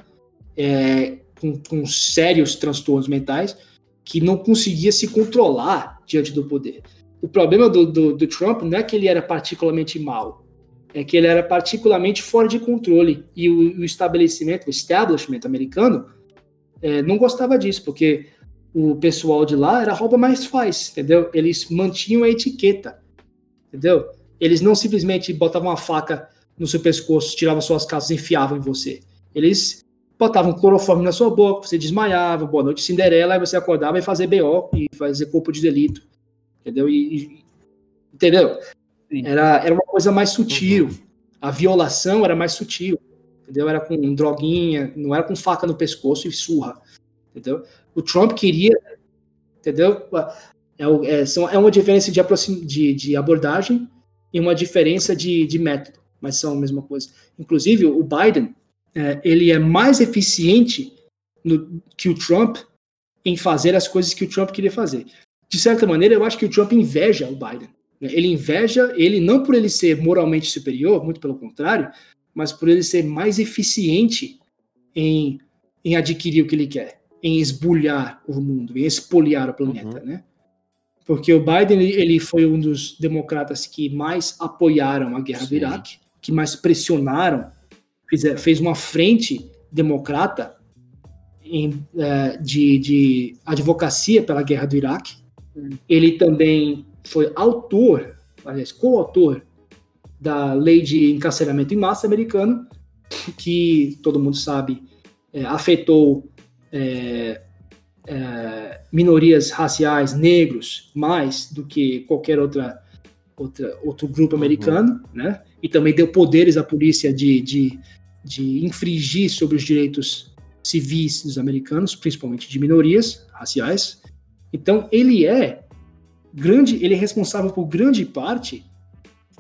É, com, com sérios transtornos mentais que não conseguia se controlar diante do poder. O problema do, do, do Trump não é que ele era particularmente mal, é que ele era particularmente fora de controle e o, o estabelecimento, o establishment americano, é, não gostava disso, porque o pessoal de lá era rouba mais faz, entendeu? Eles mantinham a etiqueta, entendeu? Eles não simplesmente botavam uma faca no seu pescoço, tiravam suas calças e enfiavam em você. Eles botavam cloroforme na sua boca, você desmaiava, boa noite Cinderela, aí você acordava e fazer BO e fazer corpo de delito, entendeu? E, e entendeu? Era, era uma coisa mais sutil. Uhum. A violação era mais sutil, entendeu? Era com droguinha, não era com faca no pescoço e surra, entendeu? O Trump queria, entendeu? É, é, são, é uma diferença de, de, de abordagem e uma diferença de, de método, mas são a mesma coisa. Inclusive, o Biden, é, ele é mais eficiente no, que o Trump em fazer as coisas que o Trump queria fazer. De certa maneira, eu acho que o Trump inveja o Biden. Ele inveja ele não por ele ser moralmente superior, muito pelo contrário, mas por ele ser mais eficiente em, em adquirir o que ele quer, em esbulhar o mundo, em espoliar o planeta, uhum. né? Porque o Biden ele foi um dos democratas que mais apoiaram a guerra Sim. do Iraque, que mais pressionaram, fez, fez uma frente democrata em, é, de, de advocacia pela guerra do Iraque. Ele também foi autor, aliás, coautor da lei de encarceramento em massa americano, que todo mundo sabe é, afetou é, é, minorias raciais negros mais do que qualquer outra, outra outro grupo americano, uhum. né? E também deu poderes à polícia de, de, de infringir sobre os direitos civis dos americanos, principalmente de minorias raciais. Então ele é grande, ele é responsável por grande parte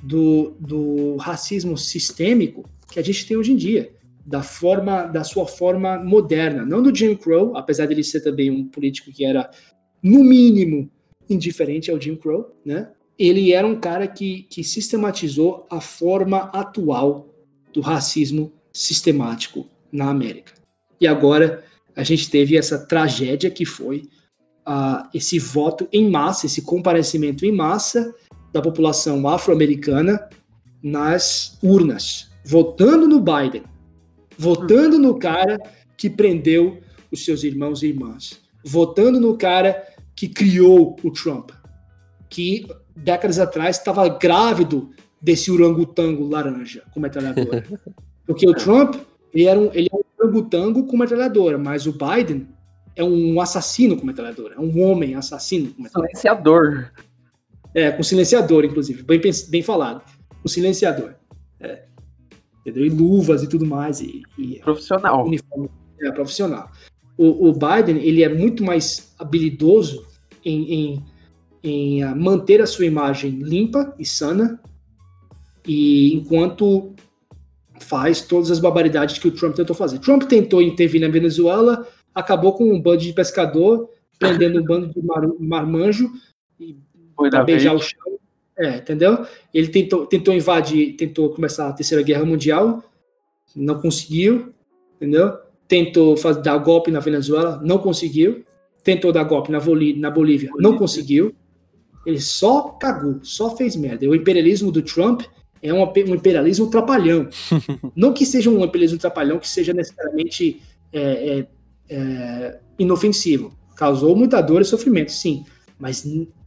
do, do racismo sistêmico que a gente tem hoje em dia, da forma, da sua forma moderna, não do Jim Crow, apesar dele ser também um político que era no mínimo, indiferente ao Jim Crow, né? Ele era um cara que, que sistematizou a forma atual do racismo sistemático na América. E agora a gente teve essa tragédia que foi uh, esse voto em massa, esse comparecimento em massa da população afro-americana nas urnas, votando no Biden, votando no cara que prendeu os seus irmãos e irmãs, votando no cara que criou o Trump, que décadas atrás estava grávido desse orangotango laranja com metralhadora. Porque o Trump, ele era um, ele é um orangotango com metralhadora, mas o Biden é um assassino com metralhadora, é um homem assassino com metralhadora. Silenciador. É, com silenciador, inclusive, bem, bem falado. Com silenciador. É. Entendeu? E luvas e tudo mais. E, e profissional. Uniforme, é, profissional. O, o, Biden, ele é muito mais habilidoso em, em, em uh, manter a sua imagem limpa e sana, e enquanto faz todas as barbaridades que o Trump tentou fazer. Trump tentou intervir na Venezuela, acabou com um bando de pescador, prendendo um bando de mar, marmanjo para beijar o chão. É, entendeu? Ele tentou, tentou invadir, tentou começar a Terceira Guerra Mundial, não conseguiu, entendeu? Tentou fazer, dar golpe na Venezuela, não conseguiu. Tentou dar golpe na, na Bolívia, não conseguiu. Ele só cagou, só fez merda. O imperialismo do Trump é um, um imperialismo trapalhão. não que seja um imperialismo trapalhão que seja necessariamente é, é, é, inofensivo. Causou muita dor e sofrimento, sim, mas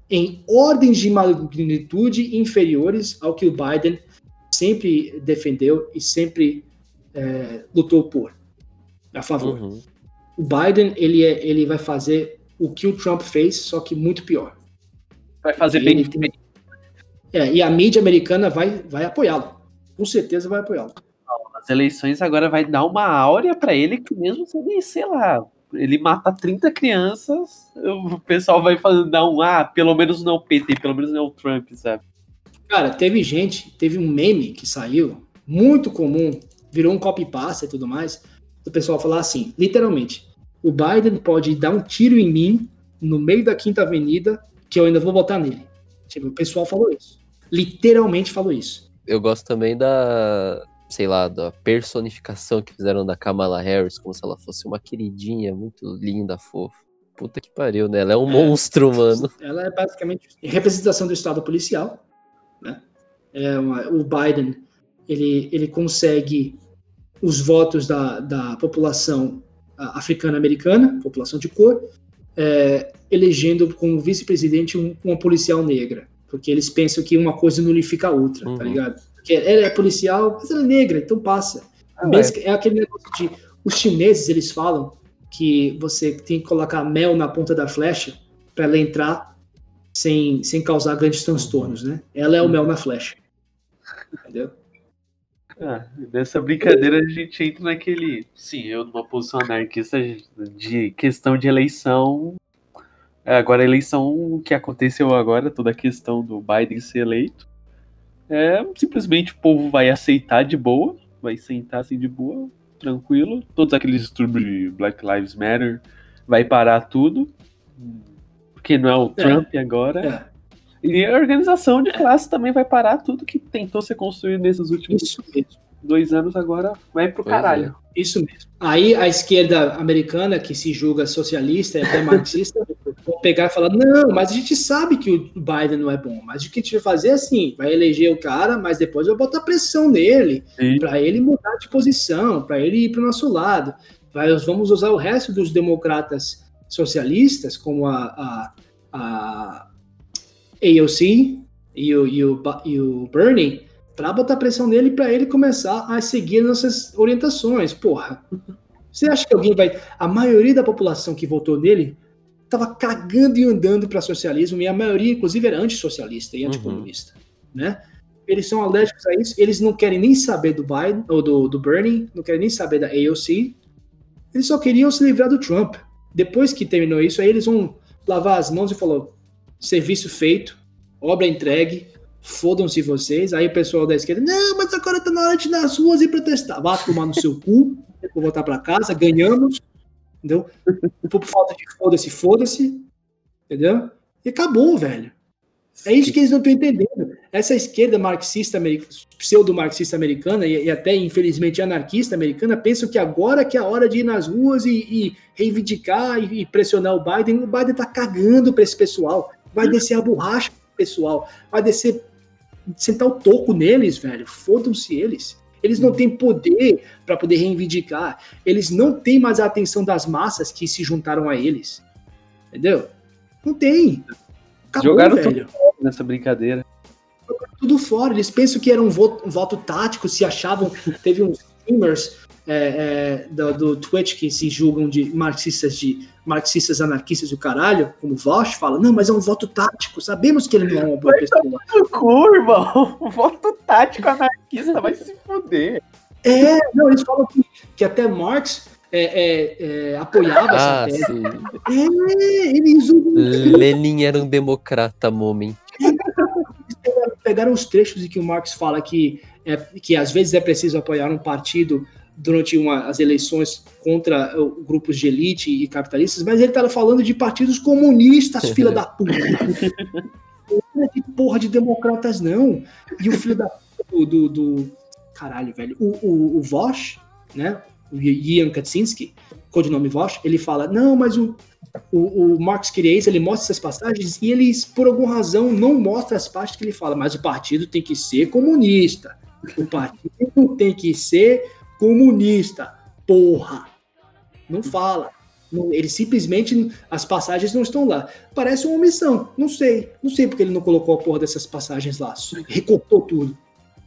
em ordens de magnitude inferiores ao que o Biden sempre defendeu e sempre é, lutou por, a favor. Uhum. O Biden ele, é, ele vai fazer o que o Trump fez, só que muito pior. Vai fazer e bem. Tem, é, e a mídia americana vai, vai apoiá-lo. Com certeza vai apoiá-lo. As eleições agora vai dar uma áurea para ele que mesmo se sei lá, ele mata 30 crianças, o pessoal vai fazer, dar um, ah, pelo menos não o PT, pelo menos não é o Trump, sabe? Cara, teve gente, teve um meme que saiu, muito comum, virou um copy-paste e tudo mais, do pessoal falar assim, literalmente, o Biden pode dar um tiro em mim no meio da Quinta Avenida que eu ainda vou votar nele. Tipo, o pessoal falou isso. Literalmente falou isso. Eu gosto também da, sei lá, da personificação que fizeram da Kamala Harris, como se ela fosse uma queridinha, muito linda, fofa. Puta que pariu, né? Ela é um é, monstro, mano. Ela é basicamente representação do Estado policial, né? É uma, o Biden, ele, ele consegue os votos da, da população africana-americana, população de cor, é, elegendo como vice-presidente um, uma policial negra, porque eles pensam que uma coisa nulifica a outra, tá uhum. tá ligado? Porque ela é policial, mas ela é negra, então passa. Ah, é. é aquele negócio de. Os chineses, eles falam que você tem que colocar mel na ponta da flecha para ela entrar sem, sem causar grandes transtornos, né? Ela é o mel na flecha. Entendeu? Ah, nessa brincadeira a gente entra naquele. Sim, eu numa posição anarquista de questão de eleição. É, agora, a eleição que aconteceu agora, toda a questão do Biden ser eleito é simplesmente o povo vai aceitar de boa, vai sentar assim de boa, tranquilo. Todos aqueles distúrbios de Black Lives Matter vai parar tudo, porque não é o é. Trump é. agora. É. E a organização de classe também vai parar tudo que tentou ser construído nesses últimos Isso dois anos agora vai pro pois caralho. Isso mesmo. Aí a esquerda americana, que se julga socialista e até marxista, vão pegar e falar: não, mas a gente sabe que o Biden não é bom, mas o que a gente vai fazer é assim: vai eleger o cara, mas depois vai botar pressão nele, para ele mudar de posição, para ele ir para o nosso lado. Vai, vamos usar o resto dos democratas socialistas, como a, a, a AOC e o, e o, e o Bernie para botar pressão nele para ele começar a seguir nossas orientações. Porra, você acha que alguém vai. A maioria da população que votou nele estava cagando e andando para socialismo, e a maioria, inclusive, era antissocialista e uhum. anticomunista. Uhum. Né? Eles são alérgicos a isso, eles não querem nem saber do Biden, ou do, do Bernie, não querem nem saber da AOC. Eles só queriam se livrar do Trump. Depois que terminou isso, aí eles vão lavar as mãos e falou: serviço feito, obra entregue, fodam-se vocês. Aí o pessoal da esquerda, não, mas agora tá na hora de ir nas ruas e protestar. Vá tomar no seu cu, vou voltar para casa, ganhamos, entendeu? Por falta de foda-se, foda-se, Entendeu? E acabou, velho. É isso que eles não estão entendendo. Essa esquerda marxista, pseudo-marxista americana e, e, até, infelizmente, anarquista americana, pensam que agora que é a hora de ir nas ruas e, e reivindicar e, e, pressionar o Biden. O Biden tá cagando para esse pessoal. Vai descer a borracha pessoal. Vai descer, sentar o toco neles, velho. Fodam-se eles. Eles não têm poder para poder reivindicar. Eles não têm mais a atenção das massas que se juntaram a eles. Entendeu? Não tem. Acabou, Jogaram velho. tudo nessa brincadeira. Jogaram tudo fora. Eles pensam que era um voto, um voto tático, se achavam. Teve uns streamers é, é, do, do, Twitch que se julgam de marxistas de marxistas anarquistas do caralho, como Vosh fala, não, mas é um voto tático, sabemos que ele não é uma boa pessoa. Cu, irmão. voto tático anarquista vai se fuder. É, não, eles falam que, que até Marx é, é, é, apoiava ah, essa tese. É, eles... Lenin era um democrata. Pegaram, pegaram os trechos em que o Marx fala que, é, que às vezes é preciso apoiar um partido durante uma, as eleições contra uh, grupos de elite e capitalistas, mas ele estava falando de partidos comunistas, filha da puta. Não é de porra de democratas, não. E o filho da do, do, do caralho, velho, o, o, o Vosch, né? o Ian Kaczynski, codinome Vosch, ele fala, não, mas o, o, o Marx Kireis, ele mostra essas passagens e ele, por alguma razão, não mostra as partes que ele fala, mas o partido tem que ser comunista. O partido tem que ser comunista. Porra! Não fala. ele simplesmente, as passagens não estão lá. Parece uma omissão. Não sei. Não sei porque ele não colocou a porra dessas passagens lá. Recortou tudo.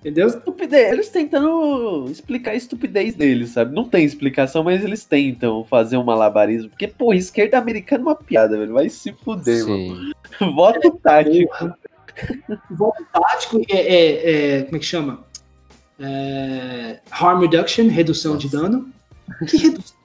Entendeu? Estupidez. Eles tentando explicar a estupidez deles, sabe? Não tem explicação, mas eles tentam fazer um malabarismo. Porque, pô, esquerda americana é uma piada, velho. Vai se fuder, Sim. mano. Voto tático. Voto tático é, é, é, Como é que chama? É, harm reduction, redução de dano. Que redução?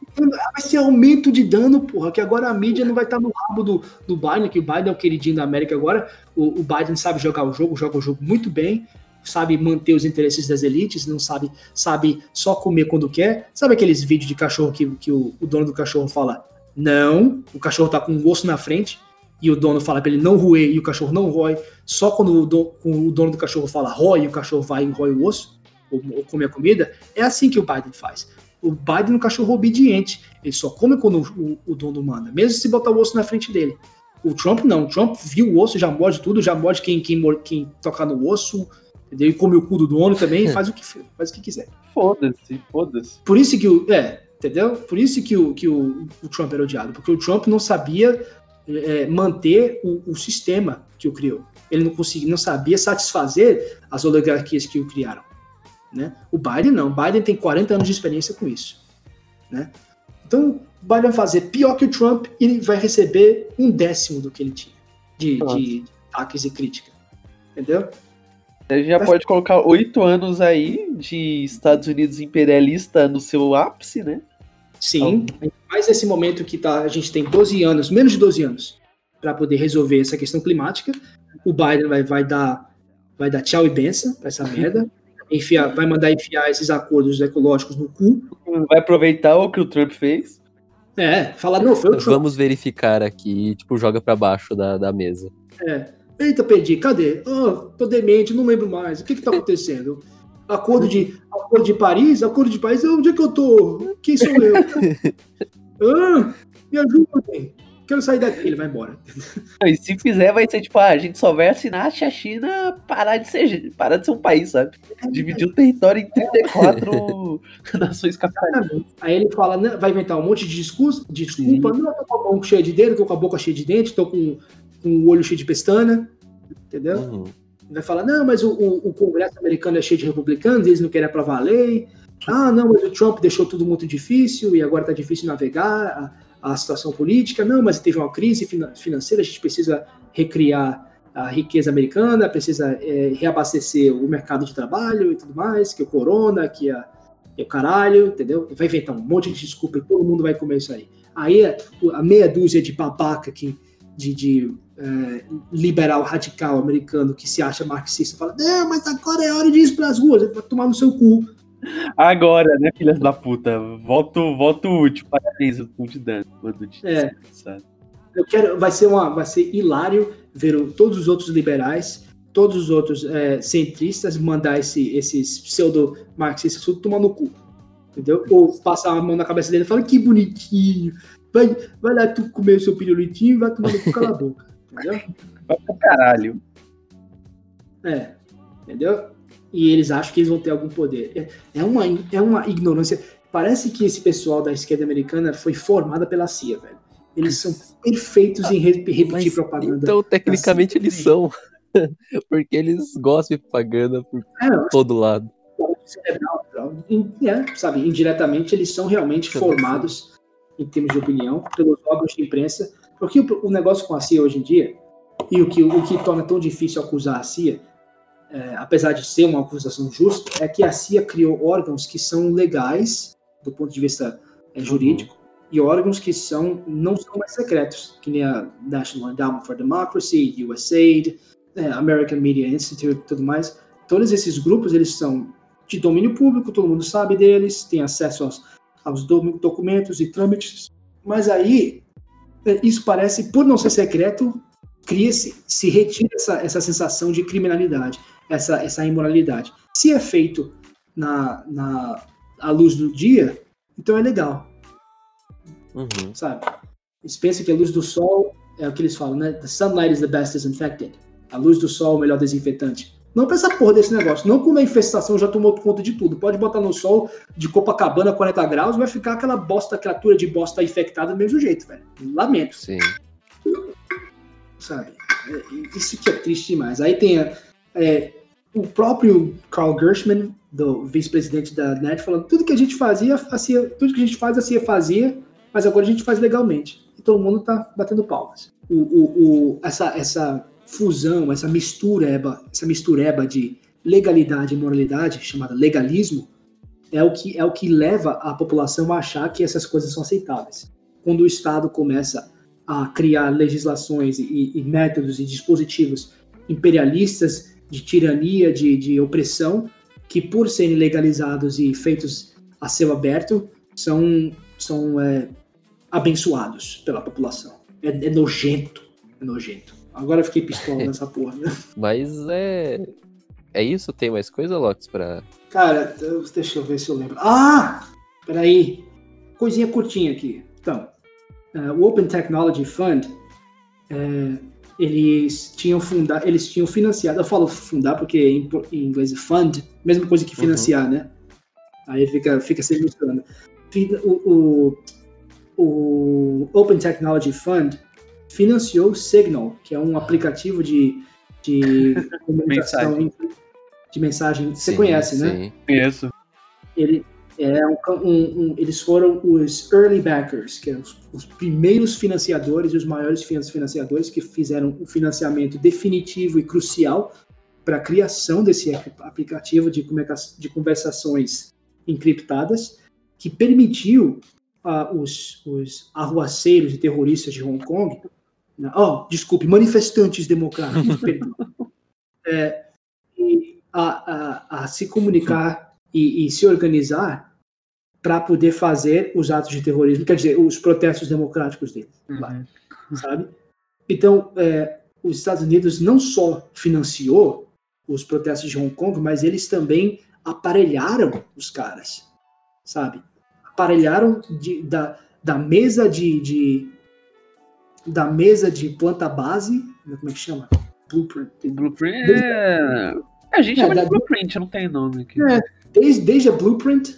Vai ser aumento de dano, porra, que agora a mídia não vai estar no rabo do, do Biden, que o Biden é o queridinho da América agora. O, o Biden sabe jogar o jogo, joga o jogo muito bem sabe manter os interesses das elites, não sabe, sabe só comer quando quer. Sabe aqueles vídeos de cachorro que, que o, o dono do cachorro fala, não, o cachorro tá com o osso na frente, e o dono fala para ele não roer e o cachorro não rói, só quando o, do, o dono do cachorro fala rói e o cachorro vai e rói o osso, ou, ou come a comida, é assim que o Biden faz. O Biden é um cachorro obediente, ele só come quando o, o, o dono manda, mesmo se botar o osso na frente dele. O Trump não, o Trump viu o osso, já morde tudo, já morde quem, quem, quem tocar no osso, Entendeu? E come o cu do dono também, faz o que faz o que quiser. Foda-se, foda-se. Por isso que o. É, entendeu? Por isso que o, que o, o Trump era odiado. Porque o Trump não sabia é, manter o, o, sistema que o criou. Ele não conseguia, não sabia satisfazer as oligarquias que o criaram. Né? O Biden não. O Biden tem 40 anos de experiência com isso. Né? Então, o Biden vai fazer pior que o Trump e vai receber um décimo do que ele tinha de, de ataques e crítica. Entendeu? A gente já pode colocar oito anos aí de Estados Unidos imperialista no seu ápice, né? Sim, então, mais esse momento que tá, a gente tem 12 anos, menos de 12 anos, para poder resolver essa questão climática. O Biden vai, vai, dar, vai dar tchau e benção para essa merda. Enfiar, vai mandar enfiar esses acordos ecológicos no cu. Vai aproveitar o que o Trump fez. É, falar, não, foi o Trump. Vamos verificar aqui, tipo, joga para baixo da, da mesa. É. Eita, perdi, cadê? Oh, tô demente, não lembro mais. O que que tá acontecendo? Acordo de, acordo de Paris? Acordo de Paris? Onde é que eu tô? Quem sou eu? ah, me ajudem. Quero sair daqui. Ele vai embora. E se fizer, vai ser tipo, ah, a gente só vai assinar se a China parar de ser, parar de ser um país, sabe? Dividir o território em 34 nações capitalistas. Aí ele fala, né, vai inventar um monte de desculpa. desculpa. Não, tô com a boca cheia de dedo, tô com a boca cheia de dente, tô com com o olho cheio de pestana, entendeu? Uhum. Vai falar, não, mas o, o, o, Congresso americano é cheio de republicanos, eles não querem aprovar a lei. Ah, não, mas o Trump deixou tudo muito difícil e agora está difícil navegar a, a, situação política. Não, mas teve uma crise financeira, a gente precisa recriar a riqueza americana, precisa é, reabastecer o mercado de trabalho e tudo mais, que é o corona, que é, é o caralho, entendeu? Vai inventar um monte de desculpa e todo mundo vai comer isso aí. Aí a meia dúzia de babaca que de, de é, liberal radical americano que se acha marxista fala: Não, mas agora é hora de ir para as ruas, vai tomar no seu cu. Agora, né, filhas da puta? Voto, voto útil. Parabéns, o cu de dano. É. Eu quero, vai ser uma, vai ser hilário ver o- todos os outros liberais, todos os outros é, centristas mandar esse, esses pseudo-marxistas tudo tomar no cu. Entendeu? Ou passar a mão na cabeça dele e falar que bonitinho. Vai, vai lá tu comer o seu pirulitinho e vai tomar no cu, cala a boca. Entendeu? Vai pro caralho. É, entendeu? E eles acham que eles vão ter algum poder. É, é uma, é uma ignorância. Parece que esse pessoal da esquerda americana foi formada pela CIA, velho. Eles são perfeitos em re- repetir Mas, propaganda. então, tecnicamente, eles são. Porque eles gostam de propaganda por É, todo lado. é, sabe, indiretamente eles são realmente formados em termos de opinião pelos órgãos de imprensa, porque o, o negócio com a CIA hoje em dia e o que, o que torna tão difícil acusar a CIA, é, apesar de ser uma acusação justa, é que a CIA criou órgãos que são legais do ponto de vista é, jurídico e órgãos que são não são mais secretos, que nem a National Endowment for Democracy, USAID, é, American Media Institute, tudo mais. Todos esses grupos eles são de domínio público, todo mundo sabe deles, tem acesso aos, aos do- documentos e trâmites. Mas aí, é, isso parece, por não ser secreto, cria-se, se retira essa, essa sensação de criminalidade, essa, essa imoralidade. Se é feito na, na à luz do dia, então é legal, Uhum. sabe? Eles pensam que a luz do sol é o que eles falam, né? The sunlight is the best disinfectant. A luz do sol é o melhor desinfetante. Não pra essa porra desse negócio. Não quando a infestação já tomou conta de tudo. Pode botar no sol de Copacabana 40 graus, vai ficar aquela bosta, criatura de bosta infectada do mesmo jeito, velho. Lamento, Sim. sabe? É, Isso que é triste demais. Aí tem a- é, o próprio Carl Gershman, do vice-presidente da NET, falando tudo que a gente fazia, a CIA, tudo que a gente faz, a CIA fazia, mas agora a gente faz legalmente. E todo mundo tá batendo palmas. O, o, o- essa, essa fusão, essa mistureba, essa mistureba de legalidade e moralidade, chamada legalismo, é o que é o que leva a população a achar que essas coisas são aceitáveis. Quando o Estado começa a criar legislações e, e métodos e dispositivos imperialistas de tirania, de, de opressão, que por serem legalizados e feitos a céu aberto, são, são é, abençoados pela população. É, é nojento, é nojento. Agora eu fiquei pistola nessa porra, né? Mas é. É isso? Tem mais coisa, Lox, pra. Cara, deixa eu ver se eu lembro. Ah! Peraí. Coisinha curtinha aqui. Então, eh, o Open Technology Fund, eh, eles tinham fundado, eles tinham financiado, eu falo fundar porque em, em inglês é fund, mesma coisa que financiar, né? Aí fica, fica se misturando. O, o, o Open Technology Fund financiou o Signal, que é um aplicativo de, de comunicação Mensagem. de mensagem. Você Sim, conhece, né? sim. Conheço. Ele é um, um- um- eles foram os early backers, que é os, os primeiros financiadores e os maiores finan- financiadores que fizeram o financiamento definitivo e crucial para a criação desse ap- aplicativo de, de conversações encriptadas, que permitiu ah, os, os arruaceiros e terroristas de Hong Kong, oh, desculpe, manifestantes democráticos, perdão, é, a, a, a se comunicar e, e se organizar para poder fazer os atos de terrorismo, quer dizer, os protestos democráticos deles, lá, sabe? Então, é, os Estados Unidos não só financiou os protestos de Hong Kong, mas eles também aparelharam os caras, sabe? Aparelharam de- da, da mesa de, de- da mesa de planta base, como é que chama? Blueprint. Blueprint é. A gente É, chama da- de blueprint, não tem nome aqui. É. Desde, desde a blueprint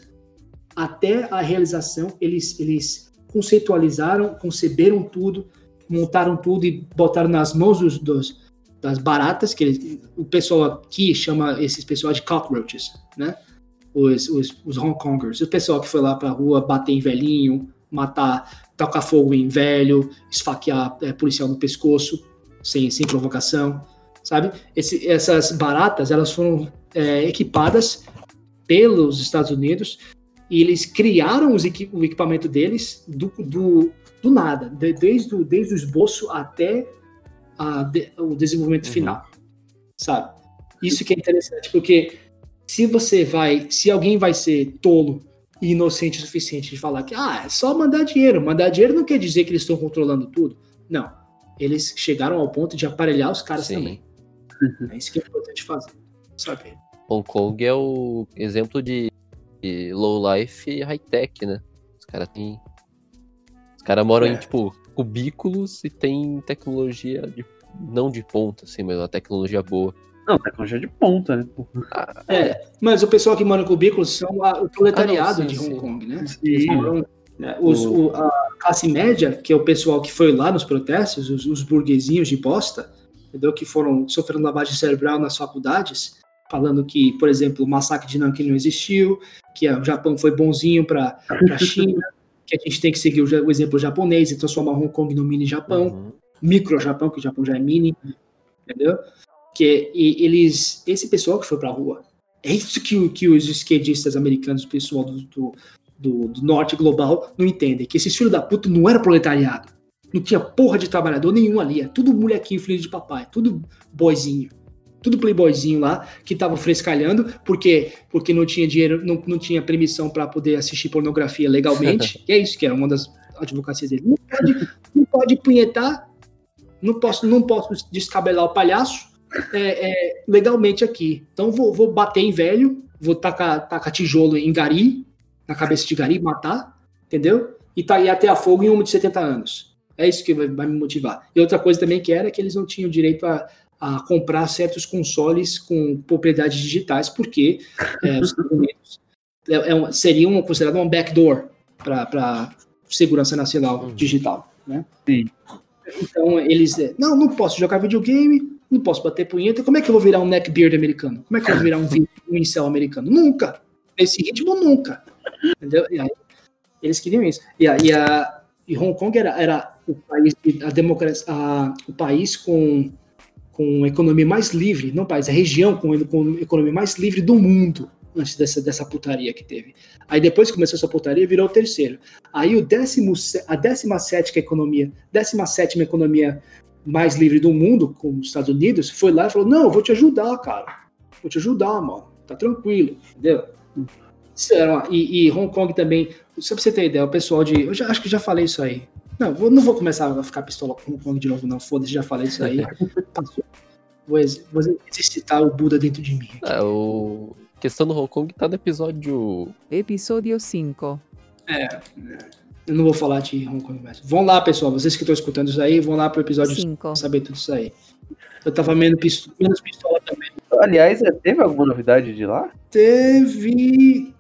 até a realização, eles, eles conceitualizaram, conceberam tudo, montaram tudo e botaram nas mãos dos, dos- das baratas, que eles- o pessoal aqui chama esses pessoal de cockroaches, né? Os, os, os Hong Kongers, o pessoal que foi lá pra rua bater em velhinho, matar, tocar fogo em velho, esfaquear é, policial no pescoço, sem, sem provocação, sabe? Esse- essas baratas, elas foram é, equipadas pelos Estados Unidos e eles criaram os equi- o equipamento deles do, do, do nada, de- desde, o, desde o esboço até a de- o desenvolvimento Uhum. final, sabe? Isso que é interessante, porque se você vai, se alguém vai ser tolo e inocente o suficiente de falar que ah, é só mandar dinheiro, mandar dinheiro não quer dizer que eles estão controlando tudo. Não. Eles chegaram ao ponto de aparelhar os caras Sim. também. É isso que é importante fazer. Saber. Hong Kong é o exemplo de, de low life e high tech, né? Os caras têm. Os caras moram É. em, tipo, cubículos e tem tecnologia de. Não de ponta, assim, mas uma tecnologia boa. Não, tecnologia de ponta, né? pô? É, mas o pessoal que mora em cubículos são a- o proletariado Ah, não, sim, de Hong sim. Kong, né? Sim. Moram, né, os- o- a classe média, que é o pessoal que foi lá nos protestos, os, os burguesinhos de bosta, entendeu? Que foram sofrendo lavagem cerebral nas faculdades, falando que, por exemplo, o massacre de Nanquim não existiu, que o Japão foi bonzinho para a China, que a gente tem que seguir o, o exemplo japonês e transformar Hong Kong no mini Japão Uhum. micro Japão, que o Japão já é mini, entendeu? Que eles, esse pessoal que foi pra rua, é isso que, que os esquerdistas americanos, o pessoal do, do, do- do norte global, não entendem, que esses filhos da puta não era proletariado, não tinha porra de trabalhador nenhum ali, é tudo molequinho filho de papai, tudo boyzinho, tudo playboyzinho lá, que estavam frescalhando, porque porque não tinha dinheiro, não, não tinha permissão para poder assistir pornografia legalmente, e é isso que é uma das advocacias dele. Não pode, não pode punhetar não posso, não posso descabelar o palhaço é, é, legalmente aqui. Então vou, vou bater em velho, vou tacar, tacar tijolo em gari, na cabeça de gari, matar, entendeu? E tá aí até a fogo em uma de 70 anos. É isso que vai, vai me motivar. E outra coisa também que era que eles não tinham direito a, a comprar certos consoles com propriedades digitais, porque é, os Estados Unidos é, é um, seria um, considerado um backdoor para segurança nacional Uhum. digital, né? Sim. Então eles, é, não, não posso jogar videogame, não posso bater punheta, como é que eu vou virar um neckbeard americano? Como é que eu vou virar um, um incel americano? Nunca! Nesse ritmo, nunca! Entendeu? E aí, eles queriam isso. E, a, e, a, e Hong Kong era, era o país, a democracia, a, o país com, com economia mais livre, não país, a região com, com economia mais livre do mundo antes dessa, dessa putaria que teve. Aí depois que começou essa putaria, virou o terceiro. Aí o décimo, a 17 economia, 17 economia mais livre do mundo, com os Estados Unidos, foi lá e falou: Não, vou te ajudar, cara. Vou te ajudar, mano. Tá tranquilo, entendeu? E, e Hong Kong também, só pra você ter ideia, o pessoal de. Eu já, acho que já falei isso aí. Não, vou- não vou começar a ficar pistola com Hong Kong de novo, não. Foda-se, já falei isso aí. Passou. Vou, ex- vou exercitar o Buda dentro de mim. É, o... a questão do Hong Kong tá no episódio. Episodio 5. Eu não vou falar de Hong Kong mais. Vão lá, pessoal. Vocês que estão escutando isso aí, vão lá pro episódio 5. pra saber tudo isso aí. Eu tava menos pistola, menos pistola também. Aliás, é, teve alguma novidade de lá? Teve.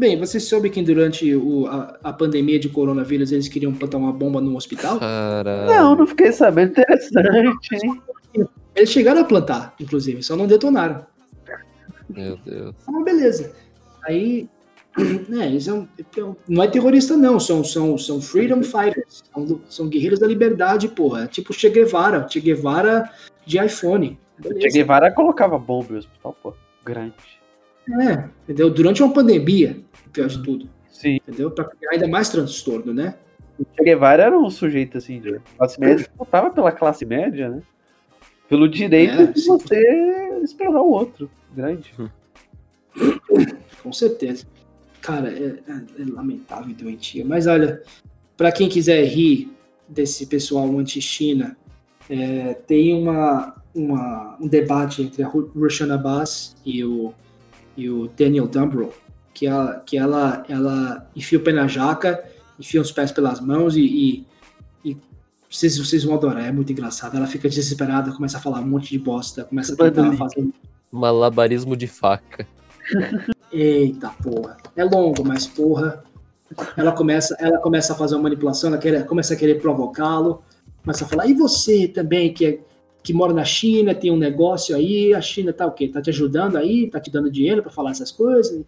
Bem, você soube que durante o- a, a pandemia de coronavírus eles queriam plantar uma bomba no hospital? Cara. Não, não fiquei sabendo. Interessante, hein? Eles chegaram a plantar, inclusive, só não detonaram. Meu Deus. Ah, beleza. Aí, né, eles são, não é terrorista, não, são, são, são freedom fighters, são, são guerreiros da liberdade, porra. É tipo Che Guevara, Che Guevara de iPhone. Beleza. Che Guevara colocava bomba no hospital, pô. Grande. É, entendeu? Durante uma pandemia, pior de tudo, Sim. entendeu? Pra criar ainda mais transtorno, né? Che Guevara era um sujeito assim de classe média, lutava pela classe média, né? Pelo direito É, de sim. você explorar o outro. Grande. Com certeza. Cara, é, é- é lamentável e doentio. Mas olha, para quem quiser rir desse pessoal anti-China, é, tem uma, uma- um debate entre a Ru- Rushana Abbas e o, e o Daniel Dumbrell, que, ela, que ela, ela enfia o pé na jaca, enfia os pés pelas mãos e, e, e vocês, vocês vão adorar, é muito engraçado. Ela fica desesperada, começa a falar um monte de bosta, começa a tentar fazer Malabarismo de faca. Eita porra. É longo, mas porra. Ela começa, ela começa a fazer uma manipulação, ela quer, começa a querer provocá-lo, começa a falar, e você também, que, é- que mora na China, tem um negócio aí, a China tá o quê? Tá te ajudando aí, tá te dando dinheiro pra falar essas coisas?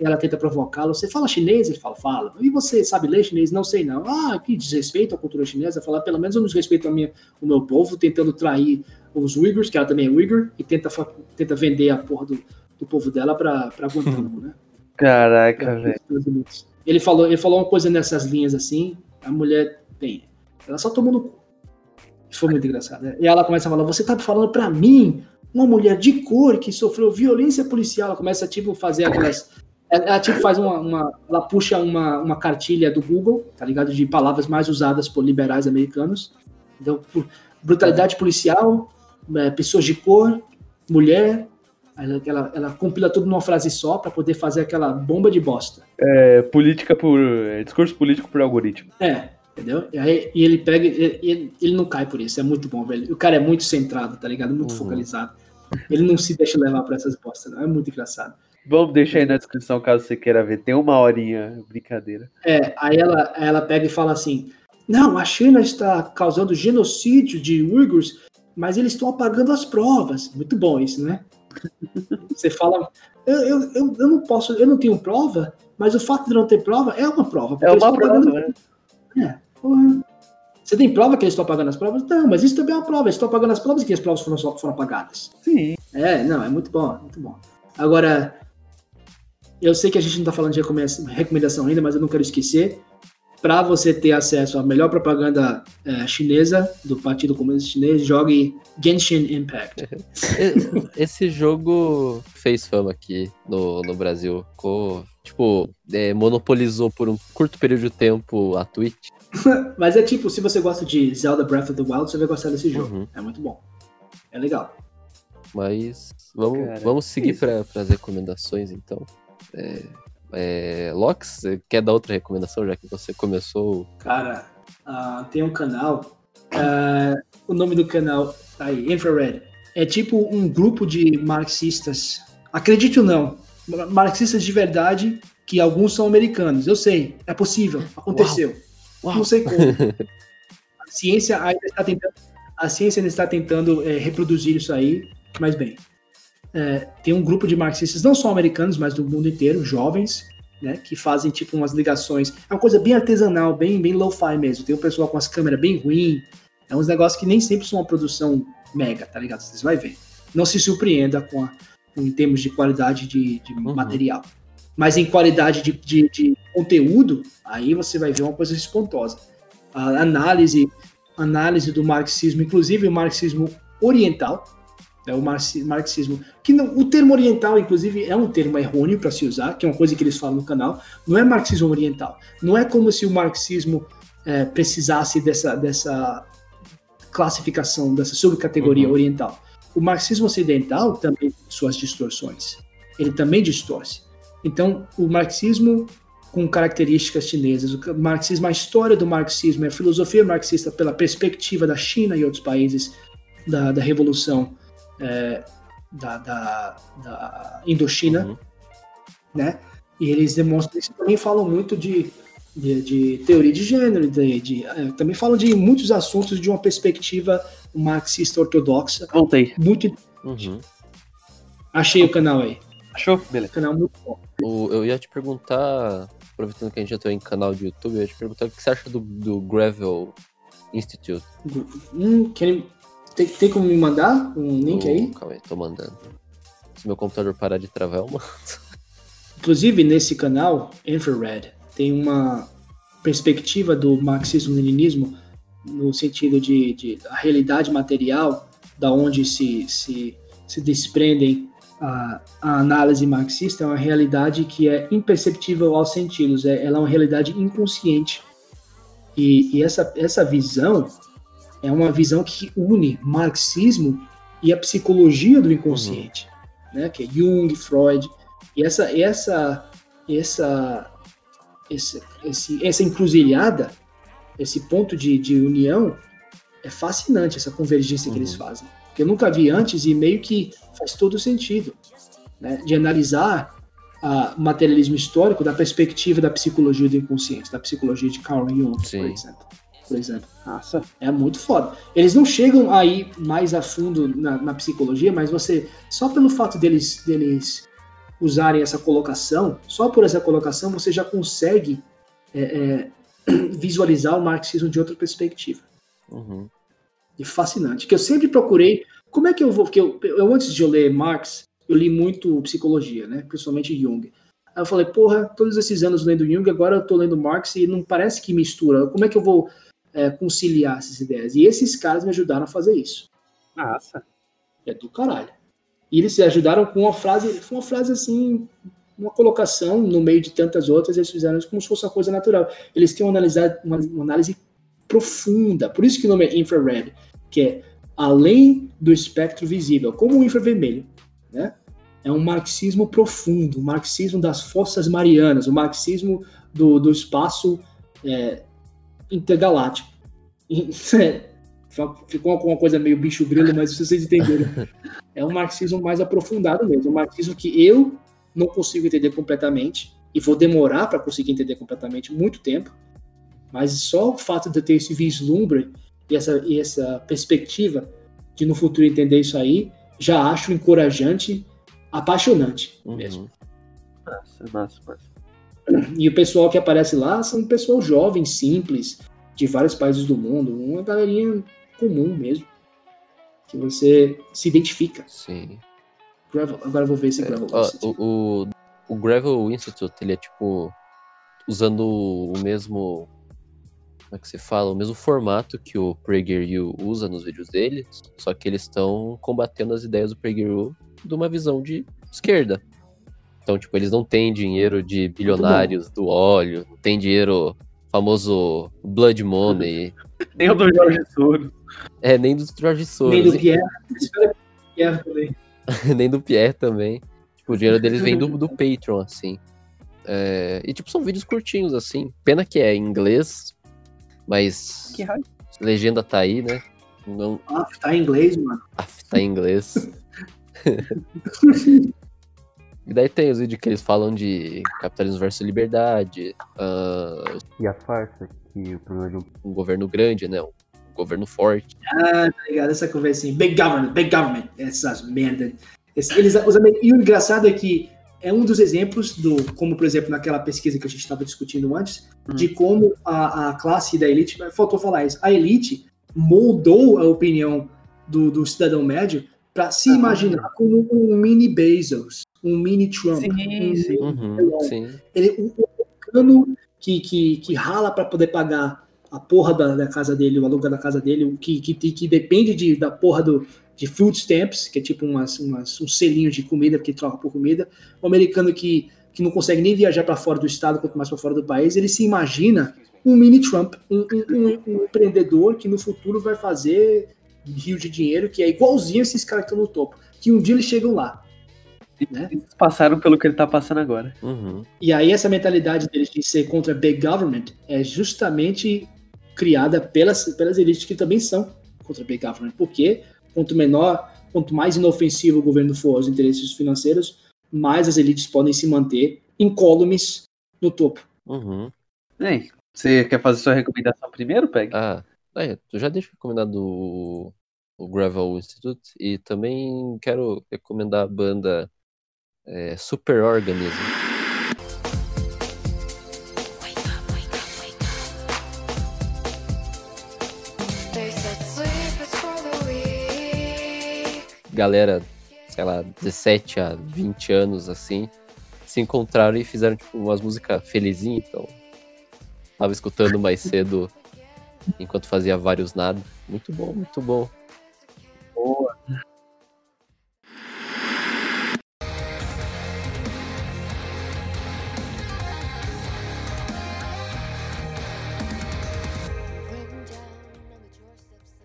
Ela tenta provocá-lo. Você fala chinês? Ele fala, fala. E você sabe ler chinês? Não sei não. Ah, que desrespeito à cultura chinesa. Fala, pelo menos eu não desrespeito a minha, o meu povo, tentando trair os Uyghurs, que ela também é Uyghur, e tenta, tenta vender a porra do, do povo dela pra, pra Guantánamo, né? Caraca, velho. Ele falou, ele falou uma coisa nessas linhas assim, a mulher, bem, ela só tomou no cu. Foi muito engraçado. né? E ela começa a falar, você tá falando pra mim, uma mulher de cor que sofreu violência policial, ela começa tipo fazer aquelas Ela, tipo faz uma, uma, Ela puxa uma, uma cartilha do Google, tá ligado? De palavras mais usadas por liberais americanos. Então, por, brutalidade policial, é, pessoas de cor, mulher. Ela, ela, ela compila tudo numa frase só para poder fazer aquela bomba de bosta. É, política por. É, discurso político por algoritmo. É, entendeu? E, aí, e ele pega. Ele, ele não cai por isso, é muito bom, velho. O cara é muito centrado, tá ligado? Muito uhum. focalizado. Ele não se deixa levar por essas bostas, não. É muito engraçado. Vamos deixar aí na descrição caso você queira ver. Tem uma horinha, brincadeira. É, aí ela, ela pega e fala assim: Não, a China está causando genocídio de Uyghurs, mas eles estão apagando as provas. Muito bom isso, né? Você fala, eu, eu, eu, eu, não posso, eu não tenho prova, mas o fato de não ter prova é uma prova. É uma prova, né? É, porra. Você tem prova que eles estão apagando as provas? Não, mas isso também é uma prova. Eles estão apagando as provas e que as provas foram, foram apagadas. Sim. É, não, é muito bom, muito bom. Agora, eu sei que a gente não está falando de recomendação ainda, mas eu não quero esquecer para você ter acesso à melhor propaganda é, chinesa do Partido Comunista Chinês, jogue Genshin Impact. Esse jogo fez fama aqui no, no Brasil. Ficou, tipo, é, monopolizou por um curto período de tempo a Twitch. Mas é tipo, se você gosta de Zelda Breath of the Wild, você vai gostar desse jogo. Uhum. É muito bom. É legal. Mas vamos, Cara, vamos seguir para as recomendações, então. É, é, Lox, você quer dar outra recomendação, já que você começou? Cara, uh, tem um canal. Uh, o nome do canal tá aí, Infrared. É tipo um grupo de marxistas. Acredite ou não, marxistas de verdade, que alguns são americanos. Eu sei, é possível, aconteceu. Uau. Uau. Não sei como. A ciência ainda está tentando, a ciência ainda está tentando é, reproduzir isso aí, mas bem é, tem um grupo de marxistas, não só americanos, mas do mundo inteiro, jovens, né, que fazem tipo umas ligações. É uma coisa bem artesanal, bem, bem low-fi mesmo. Tem o um pessoal com as câmeras bem ruim. É uns negócios que nem sempre são uma produção mega, tá ligado? Vocês vão ver. Não se surpreenda com, a, com em termos de qualidade de, de uhum. material. Mas em qualidade de, de, de, conteúdo, aí você vai ver uma coisa espantosa. A análise, análise do marxismo, inclusive o marxismo oriental, é o marxismo, que não, o termo oriental, inclusive, é um termo errôneo para se usar, que é uma coisa que eles falam no canal, não é marxismo oriental. Não é como se o marxismo é, precisasse dessa, dessa classificação, dessa subcategoria uhum. oriental. O marxismo ocidental também tem suas distorções. Ele também distorce. Então, o marxismo com características chinesas, o marxismo, a história do marxismo, a filosofia marxista pela perspectiva da China e outros países da, da revolução é, da, da, da, Indochina, uhum. né? E eles demonstram isso. Também falam muito de, de, de teoria de gênero, de, de é, também falam de muitos assuntos de uma perspectiva marxista ortodoxa. Voltei. Muito uhum. Achei o canal aí. Achou? Beleza. Canal muito bom. O, eu ia te perguntar, aproveitando que a gente já tem em canal de YouTube, eu ia te perguntar o que você acha do, do Gravel Institute. Hum, tem, tem como me mandar um link oh, aí? Calma aí, tô mandando. Se meu computador parar de travar, eu mando. Inclusive, nesse canal, Infrared, tem uma perspectiva do marxismo-leninismo no sentido de, de a realidade material, da onde se, se, se desprendem a, a, análise marxista, é uma realidade que é imperceptível aos sentidos, é, ela é uma realidade inconsciente. E, e essa, essa visão é uma visão que une marxismo e a psicologia do inconsciente, uhum. né? Que é Jung, Freud e essa essa essa esse, esse, essa encruzilhada, esse ponto de, de união é fascinante essa convergência uhum. que eles uhum. fazem. Que eu nunca vi antes e meio que faz todo sentido, né? De analisar o materialismo histórico da perspectiva da psicologia do inconsciente, da psicologia de Carl Jung, Sim. por exemplo por exemplo. Nossa, é muito foda. Eles não chegam aí mais a fundo na, na psicologia, mas você, só pelo fato deles, deles usarem essa colocação, só por essa colocação você já consegue é, é, visualizar o marxismo de outra perspectiva. Uhum. E fascinante. Que eu sempre procurei. Como é que eu vou. Porque eu, eu, antes de eu ler Marx, eu li muito psicologia, né? Principalmente Jung. Aí eu falei, porra, todos esses anos lendo Jung, agora eu tô lendo Marx e não parece que mistura. Como é que eu vou é, conciliar essas ideias. E esses caras me ajudaram a fazer isso. Nossa. É do caralho. E eles se ajudaram com uma frase, uma frase assim, uma colocação no meio de tantas outras, eles fizeram isso como se fosse uma coisa natural. Eles têm uma análise, uma, uma análise profunda, por isso que o nome é infrared, que é além do espectro visível, como o infravermelho, né? É um marxismo profundo, o marxismo das forças marianas, o marxismo do, do espaço é, intergaláctico. É, ficou uma coisa meio bicho grilo, mas vocês entenderam. É um marxismo mais aprofundado mesmo, um marxismo que eu não consigo entender completamente e vou demorar para conseguir entender completamente muito tempo. Mas só o fato de eu ter esse vislumbre e essa, e essa perspectiva de no futuro entender isso aí, já acho encorajante, apaixonante Uhum. mesmo. Massa, massa, massa. E o pessoal que aparece lá são pessoal jovem, simples, de vários países do mundo, uma galerinha comum mesmo, que você se identifica. Sim. Gravel, agora eu vou ver esse Gravel. Ó, Institute. o, o, o Gravel Institute, ele é tipo usando o mesmo. Como é que se fala? O mesmo formato que o PragerU usa nos vídeos dele, só que eles estão combatendo as ideias do PragerU de uma visão de esquerda. Então, tipo, eles não têm dinheiro de bilionários do óleo, não tem dinheiro famoso Blood Money, Nem o do Jorge Soros. é, nem do Jorge Soros. Nem do Pierre. Que Pierre também. nem do Pierre também. Tipo, o dinheiro deles vem do, do Patreon, assim. É, e, tipo, são vídeos curtinhos, assim. Pena que é em inglês, mas Que raio. legenda tá aí, né? Não, Ah, tá em inglês, mano. af, tá em inglês. e daí tem os vídeos que eles falam de capitalismo versus liberdade, ah, E a farsa que o problema de um um governo grande, né? Um governo forte. Ah, tá ligado? Essa conversinha. Big government, big government. Essas merda. Esse- Eles, os e o engraçado é que é um dos exemplos do, como por exemplo naquela pesquisa que a gente estava discutindo antes, Hum. de como a, a classe da elite, faltou falar isso, a elite moldou a opinião do, do cidadão médio para se Ah. imaginar como um mini Bezos, um mini Trump. Sim, um sim. Uhum, sim. ele, americano que, que, que rala para poder pagar a porra da, da casa dele, o aluguel da casa dele, o que, que, que depende de, da porra do, de food stamps, que é tipo umas, umas, um selinho de comida, porque troca por comida. O americano que, que não consegue nem viajar para fora do estado, quanto mais para fora do país, ele se imagina um mini Trump, um, um, um- um empreendedor que no futuro vai fazer rio de dinheiro, que é igualzinho esses caras que estão no topo. Que um dia eles chegam lá. Né? Eles passaram pelo que ele tá passando agora. Uhum. E aí essa mentalidade deles de ser contra big government é justamente criada pelas, pelas elites que também são contra big government, porque quanto menor, quanto mais inofensivo o governo for aos interesses financeiros, mais as elites podem se manter incólumes no topo. Uhum. Ei, você quer fazer sua recomendação primeiro, Peg? Ah, é, eu já deixo recomendado o, o Gravel Institute e também quero recomendar a banda é, Super Organism. Galera, sei lá, 17 a 20 anos assim, se encontraram e fizeram tipo, umas músicas felizinhas, então. Tava escutando mais cedo enquanto fazia vários nada. Muito bom, muito bom. Boa.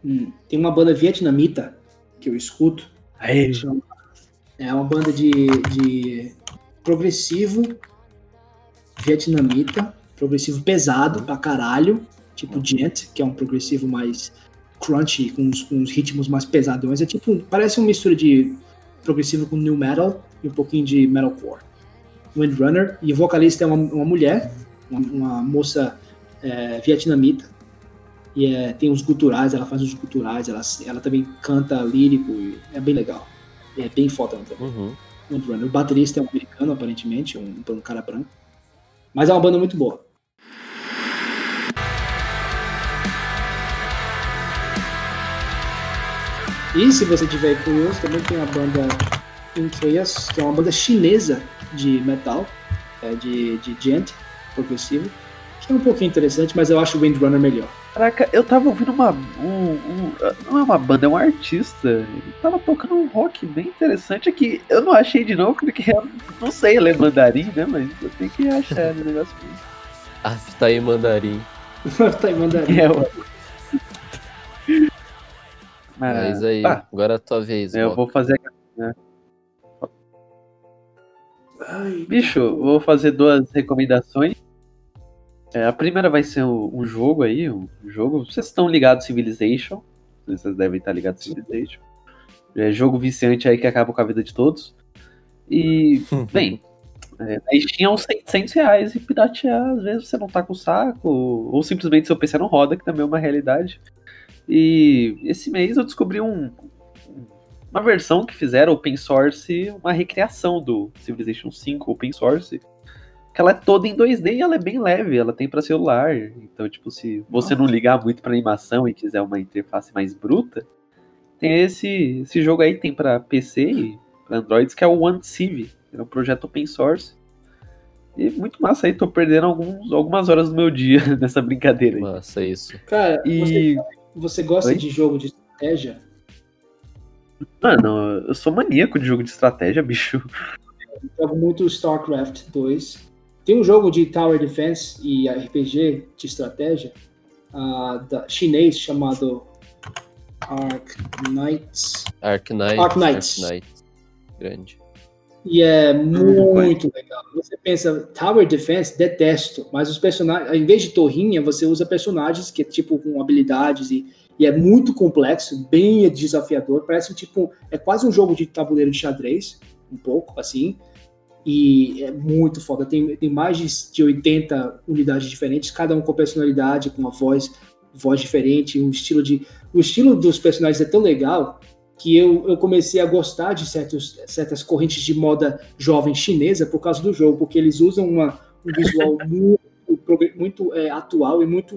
Hum, tem uma banda vietnamita que eu escuto, Aí, chama- é uma banda de, de progressivo vietnamita, progressivo pesado pra caralho, tipo Gent, que é um progressivo mais crunchy, com uns, com uns ritmos mais pesadões. É tipo, parece uma mistura de progressivo com new metal e um pouquinho de metalcore. Windrunner, e o vocalista é uma, uma mulher, uma, uma moça é, vietnamita, e é, tem uns guturais, ela faz uns guturais, ela, ela também canta lírico, e é bem legal. É bem foda também. Uhum. Windrunner. O baterista é um americano, aparentemente, um, um cara branco. Mas é uma banda muito boa. E se você tiver curioso, também tem a banda In Chaos, que é uma banda chinesa de metal, é, de, de gent, progressivo, que é um pouquinho interessante, mas eu acho o Windrunner melhor. Caraca, eu tava ouvindo uma. Um, um- não é uma banda, é um artista. Ele tava tocando um rock bem interessante aqui. Eu não achei de novo, porque eu não sei ler mandarim, né? Mas eu tenho que achar o negócio. Ah, tá aí mandarim. tá em mandarim. É, ué. Mas aí, ah, agora é a tua vez. eu Bob. vou fazer. né? Ai, Bicho, vou fazer duas recomendações. É, a primeira vai ser um, um jogo aí, um jogo. Vocês estão ligados Civilization? Vocês devem estar ligados Civilization. É jogo viciante aí que acaba com a vida de todos. E, bem, é, na Steam é uns 600 reais e piratear, às vezes você não tá com saco, ou simplesmente seu PC não roda, que também é uma realidade. E esse mês eu descobri um, uma versão que fizeram open source, uma recriação do Civilization 5 open source, que ela é toda em 2D e ela é bem leve, ela tem pra celular. Então, tipo, se você não ligar muito pra animação e quiser uma interface mais bruta, tem esse, esse jogo aí, tem pra PC e pra Androids, que é o One Civ, é um projeto open source. E muito massa aí, tô perdendo alguns, algumas horas do meu dia nessa brincadeira aí. Massa, isso. Cara, você, E, você gosta Oi? de jogo de estratégia? mano, eu sou maníaco de jogo de estratégia, bicho. jogo muito StarCraft 2. Tem um jogo de Tower Defense e RPG de estratégia ah, da, chinês chamado Ark Knights. Arknights. Arknights. Arknights. Grande. E é Hum, muito legal. Você pensa, Tower Defense, detesto, mas os personagens, em vez de torrinha, você usa personagens que é tipo com habilidades e, e é muito complexo, bem desafiador. Parece tipo, é quase um jogo de tabuleiro de xadrez, um pouco assim. E é muito foda. Tem, tem mais de, de 80 unidades diferentes, cada um com personalidade, com uma voz, voz diferente, um estilo de. O estilo dos personagens é tão legal que eu, eu comecei a gostar de certos, certas correntes de moda jovem chinesa por causa do jogo, porque eles usam uma, um visual muito, muito é, atual e muito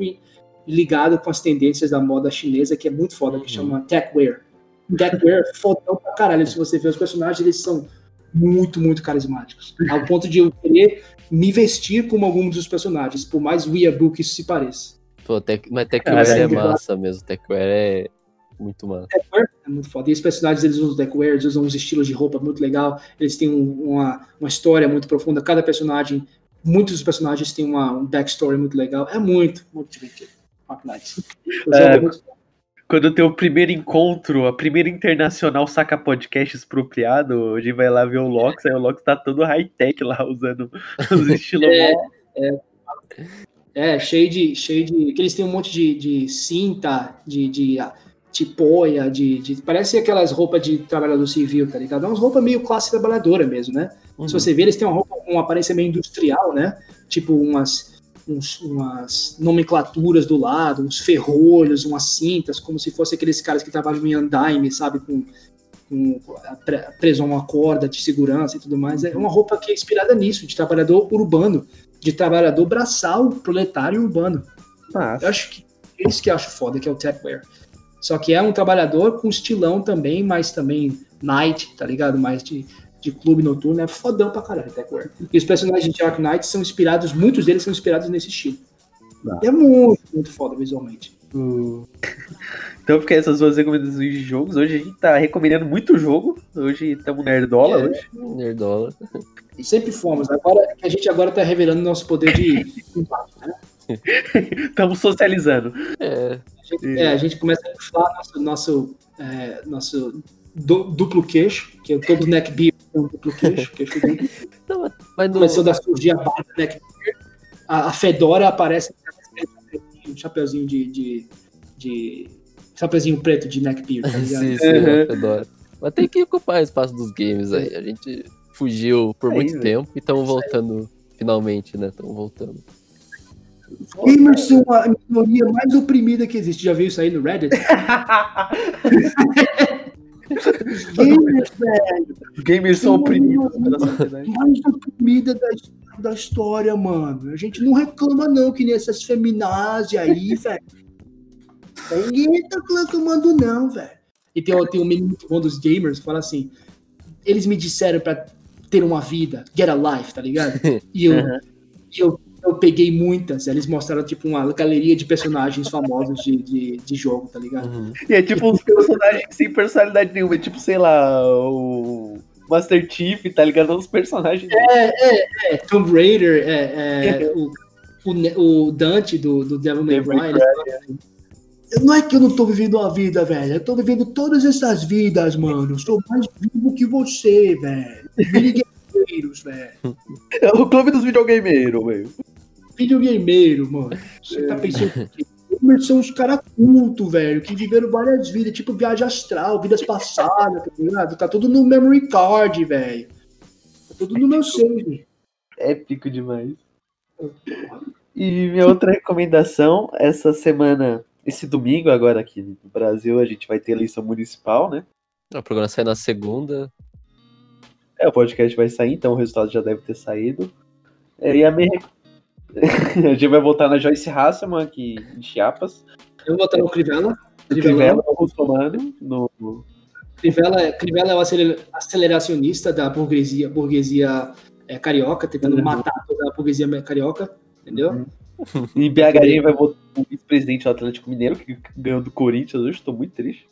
ligado com as tendências da moda chinesa, que é muito foda, que chama techwear. Techwear é fodão pra caralho. Se você ver os personagens, eles são muito, muito carismáticos. Ao ponto de eu querer me vestir como alguns dos personagens, por mais weeaboo que isso se pareça. Pô, tec... mas Techwear é Caralho. massa mesmo. Techwear é muito massa. É muito foda. E os personagens, eles usam deckwear, eles usam uns estilos de roupa muito legal, eles têm um- uma, uma história muito profunda. Cada personagem, muitos dos personagens têm uma, um backstory muito legal. É muito, muito divertido. Rock Knights. É, é muito Quando tem o primeiro encontro, a primeira internacional saca podcast expropriado, a gente vai lá ver o Lox, aí o Lox tá todo high-tech lá, usando os estilos É. mó- É, cheio de. Cheio de. Que eles têm um monte de, de cinta, de, de tipoia, de, de. Parece aquelas roupas de trabalhador civil, tá ligado? É umas roupas meio classe trabalhadora mesmo, né? Uhum. Se você ver, eles têm uma roupa com uma aparência meio industrial, né? Tipo umas, uns- umas nomenclaturas do lado, uns ferrolhos, umas cintas, como se fosse aqueles caras que trabalham em andaime, sabe? Com, com preso a uma corda de segurança e tudo mais. É uma roupa que é inspirada nisso, de trabalhador urbano, de trabalhador braçal, proletário urbano. Massa. Eu acho que é isso que eu acho foda, que é o techwear. Só que é um trabalhador com estilão também, mas também night, tá ligado? Mais de, de clube noturno. É fodão pra caralho, techwear. E os personagens de Dark Knight são inspirados, muitos deles são inspirados nesse estilo. Ah. É muito, muito foda visualmente. Então fica essas duas recomendações de jogos. Hoje a gente tá recomendando muito jogo. Hoje estamos nerdola É. hoje. Nerdola. E sempre fomos. Agora, a gente agora tá revelando nosso poder de combate, né? Estamos socializando. É, A gente, é, a gente começa a inflar nosso, nosso, é, nosso du- duplo queixo, que é todo neckbeard um duplo queixo, queixo duplo. mas no, Começou a surgir a barba do neckbeard, a, a Fedora aparece um chapeuzinho de, de, de chapeuzinho preto de neckbeard, tá ligado? sim, sim, Uhum. eu adoro. Mas tem que ocupar espaço dos games aí. A gente fugiu por Aí, muito tempo e estamos voltando finalmente, né? Estamos voltando. Gamers são a minoria mais oprimida que existe. Já viu isso aí no Reddit? Gamers, velho. Os gamers são oprimidos mais oprimida da, da história, mano. A gente não reclama, não, que nem essas feminazes aí, velho. Ninguém tá reclamando, não, velho. E tem, tem um meme muito bom dos gamers que fala assim: eles me disseram pra ter uma vida, get a life, tá ligado? E eu, Uhum. e eu, eu peguei muitas. Eles mostraram, tipo, uma galeria de personagens famosos de, de, de jogo, tá ligado? Uhum. E é tipo uns personagens sem personalidade nenhuma. é Tipo, sei lá, o Master Chief, tá ligado? Uns personagens. É, Tomb Raider, é, é, o, o, o Dante do, do Devil May Cry. Ele- Não é que eu não tô vivendo uma vida, velho. Eu tô vivendo todas essas vidas, mano. Eu sou mais vivo que você, velho. Videogameiros, velho. É o clube dos videogameiros, velho. Videogameiro, mano. Você tá pensando que gamers são os caras cultos, velho, que viveram várias vidas, tipo viagem astral, vidas passadas, tá ligado? Tá tudo no memory card, velho. Tá tudo no meu save. Épico demais. E minha outra recomendação, essa semana, esse domingo, agora aqui no Brasil, a gente vai ter eleição municipal, né? O programa sai na segunda. É, o podcast vai sair, então o resultado já deve ter saído. É, e a minha. a gente vai voltar na Joyce Hasselman aqui em Chiapas. Eu vou botar no Crivella. Crivella, o russomano, no, Crivella, é- Crivella é o aceler- aceleracionista da burguesia, burguesia é, carioca, tentando Uhum. matar toda a burguesia carioca, entendeu? Em BH a gente vai votar o vice-presidente do Atlético Mineiro, que ganhou do Corinthians hoje, estou muito triste.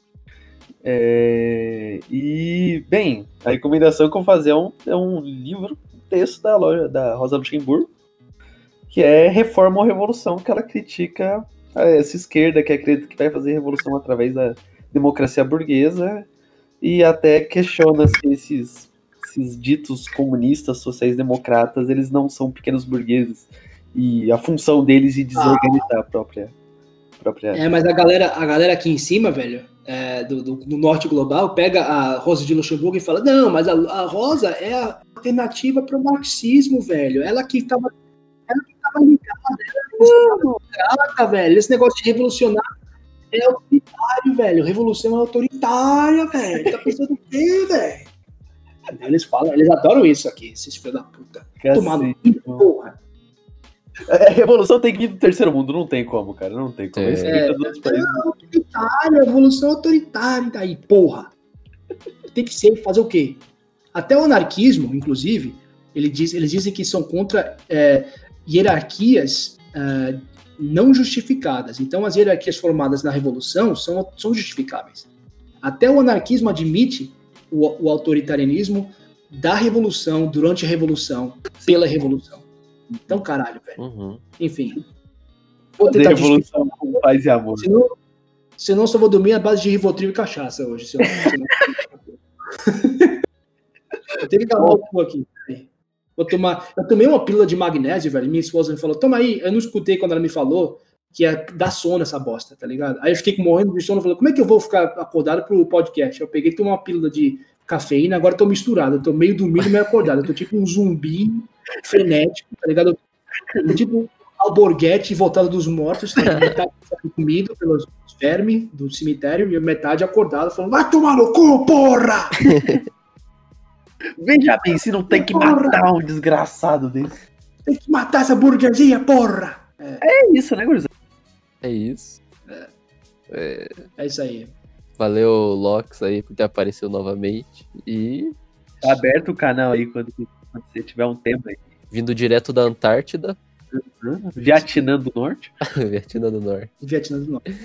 É, E, bem, a recomendação que eu vou fazer é um, é um livro, um texto da loja da Rosa Luxemburgo, que é Reforma ou Revolução, que ela critica essa esquerda que acredita que vai fazer revolução através da democracia burguesa e até questiona se esses, esses ditos comunistas, sociais-democratas, eles não são pequenos burgueses e a função deles é desorganizar a própria, própria É, mas a galera, a galera aqui em cima, velho, é, do, do- do norte global, pega a Rosa de Luxemburgo e fala: não, mas a, a Rosa é a alternativa para o marxismo, velho. Ela que estava ligada, velho. Esse negócio de revolucionar é autoritário, velho. Revolução é autoritária, velho. Tá pensando o quê, velho? Eles falam, eles adoram isso aqui, esses filhos da puta. Tomar no Cacete, cu, porra. É, revolução tem que vir do terceiro mundo, não tem como, cara, não tem como. É. Respeita os outros países. autoritária, evolução autoritária daí, porra. Tem que ser, fazer o quê? Até o anarquismo, inclusive, ele diz, eles dizem que são contra é, hierarquias é, não justificadas. Então, as hierarquias formadas na revolução são, são justificáveis. Até o anarquismo admite o, o autoritarismo da revolução, durante a revolução, pela revolução. Então, caralho, velho. Uhum. Enfim. Vou De tentar revolução com paz e amor. Senão, senão só vou dormir à base de Rivotril e cachaça hoje. Se eu, se eu... eu tenho que o cu aqui. Vou tomar. Eu tomei uma pílula de magnésio, velho. Minha esposa me falou: toma aí. Eu não escutei quando ela me falou que é dar sono essa bosta, tá ligado? Aí eu fiquei morrendo de sono. Falei: como é que eu vou ficar acordado pro podcast? Eu peguei tomei uma pílula de cafeína. Agora tô misturado. Eu tô meio dormindo meio acordado. Eu tô tipo um zumbi frenético, tá ligado? Eu tipo alborguete voltado dos mortos, tá metade comido pelos vermes do cemitério e metade acordado, falando: vai tomar no cu, porra! Veja bem, se não tem que matar um desgraçado desse. Tem que matar essa burguesia, porra! É isso, né, gurizada? É isso. É, É isso aí. valeu, Lox, aí, por ter aparecido novamente. E Tá aberto o canal aí quando, quando você tiver um tempo aí. vindo direto da Antártida, Vietnã do Norte. Vietnã do Norte. Vietnã do Norte.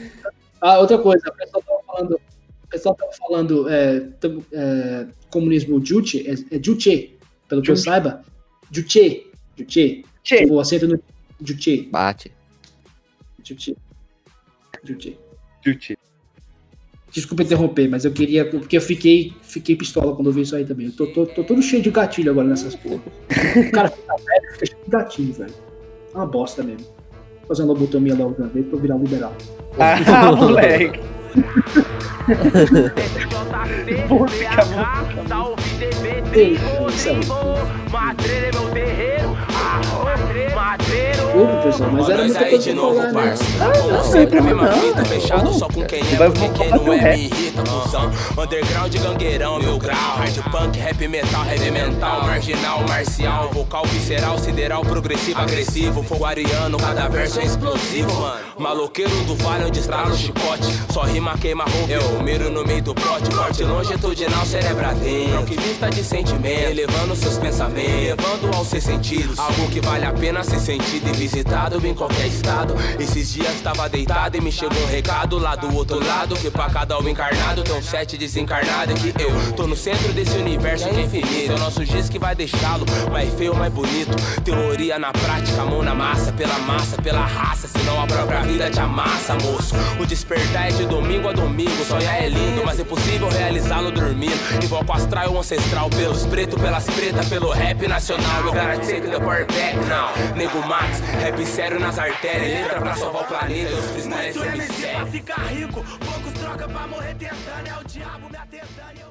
Ah, outra coisa, o pessoal tava falando, pessoal tava falando é, tam- é, comunismo Juche, é, é Juche, pelo que eu Juche. saiba. Juche, Juche. Tipo, o acento no Juche, Bate. Juche. Juche. Juti. Desculpa interromper, mas eu queria. Porque eu fiquei, fiquei pistola quando eu vi isso aí também. Eu tô, tô, tô todo cheio de gatilho agora nessas porra. O cara fica velho, fica cheio de gatilho, velho. É uma bosta mesmo. Vou fazer uma lobotomia logo de uma vez pra eu virar um liberal. Ah, moleque. Vou ficar Ei, isso aí. Desculpa, pessoal, mas era muita coisa de novo, falar, né? parça. Como sempre, a mesma fita, fechado só com quem é, Vai porque quem não é me irrita, cuzão. Underground, gangueirão, mil grau. Hard punk, rap metal, heavy mental. Marginal, marcial, vocal visceral, sideral, progressivo, agressivo. Fogo ariano, cada verso é explosivo, mano. Maloqueiro do vale onde estrala o chicote. Só rima queima roupa, eu miro no meio do pote. Corte longitudinal, cerebradinho. Que vista de sentimento, elevando seus pensamentos. Levando aos seus sentidos, algo que vale a pena ser sentido e visitado em qualquer estado. Esses dias tava deitado e me chegou um recado lá do outro lado. Que pra cada alma encarnado tem um sete desencarnado. Que eu tô no centro desse universo que é infinito. É o nosso giz que vai deixá-lo mais feio, mais bonito. Teoria na prática, mão na massa, pela massa, pela raça. Senão a própria vida te amassa, moço. O despertar é de domingo a domingo. Sonhar é lindo, mas é possível realizá-lo dormindo. Invoco astral ancestral pelos pretos, pelas pretas, pelo rap nacional. Eu gotta take the power back now. Nego Max, rap sério nas artérias. Letra pra salvar o planeta. Os Muito é MC pra ficar rico, poucos troca pra morrer tentando. É o diabo me atentando.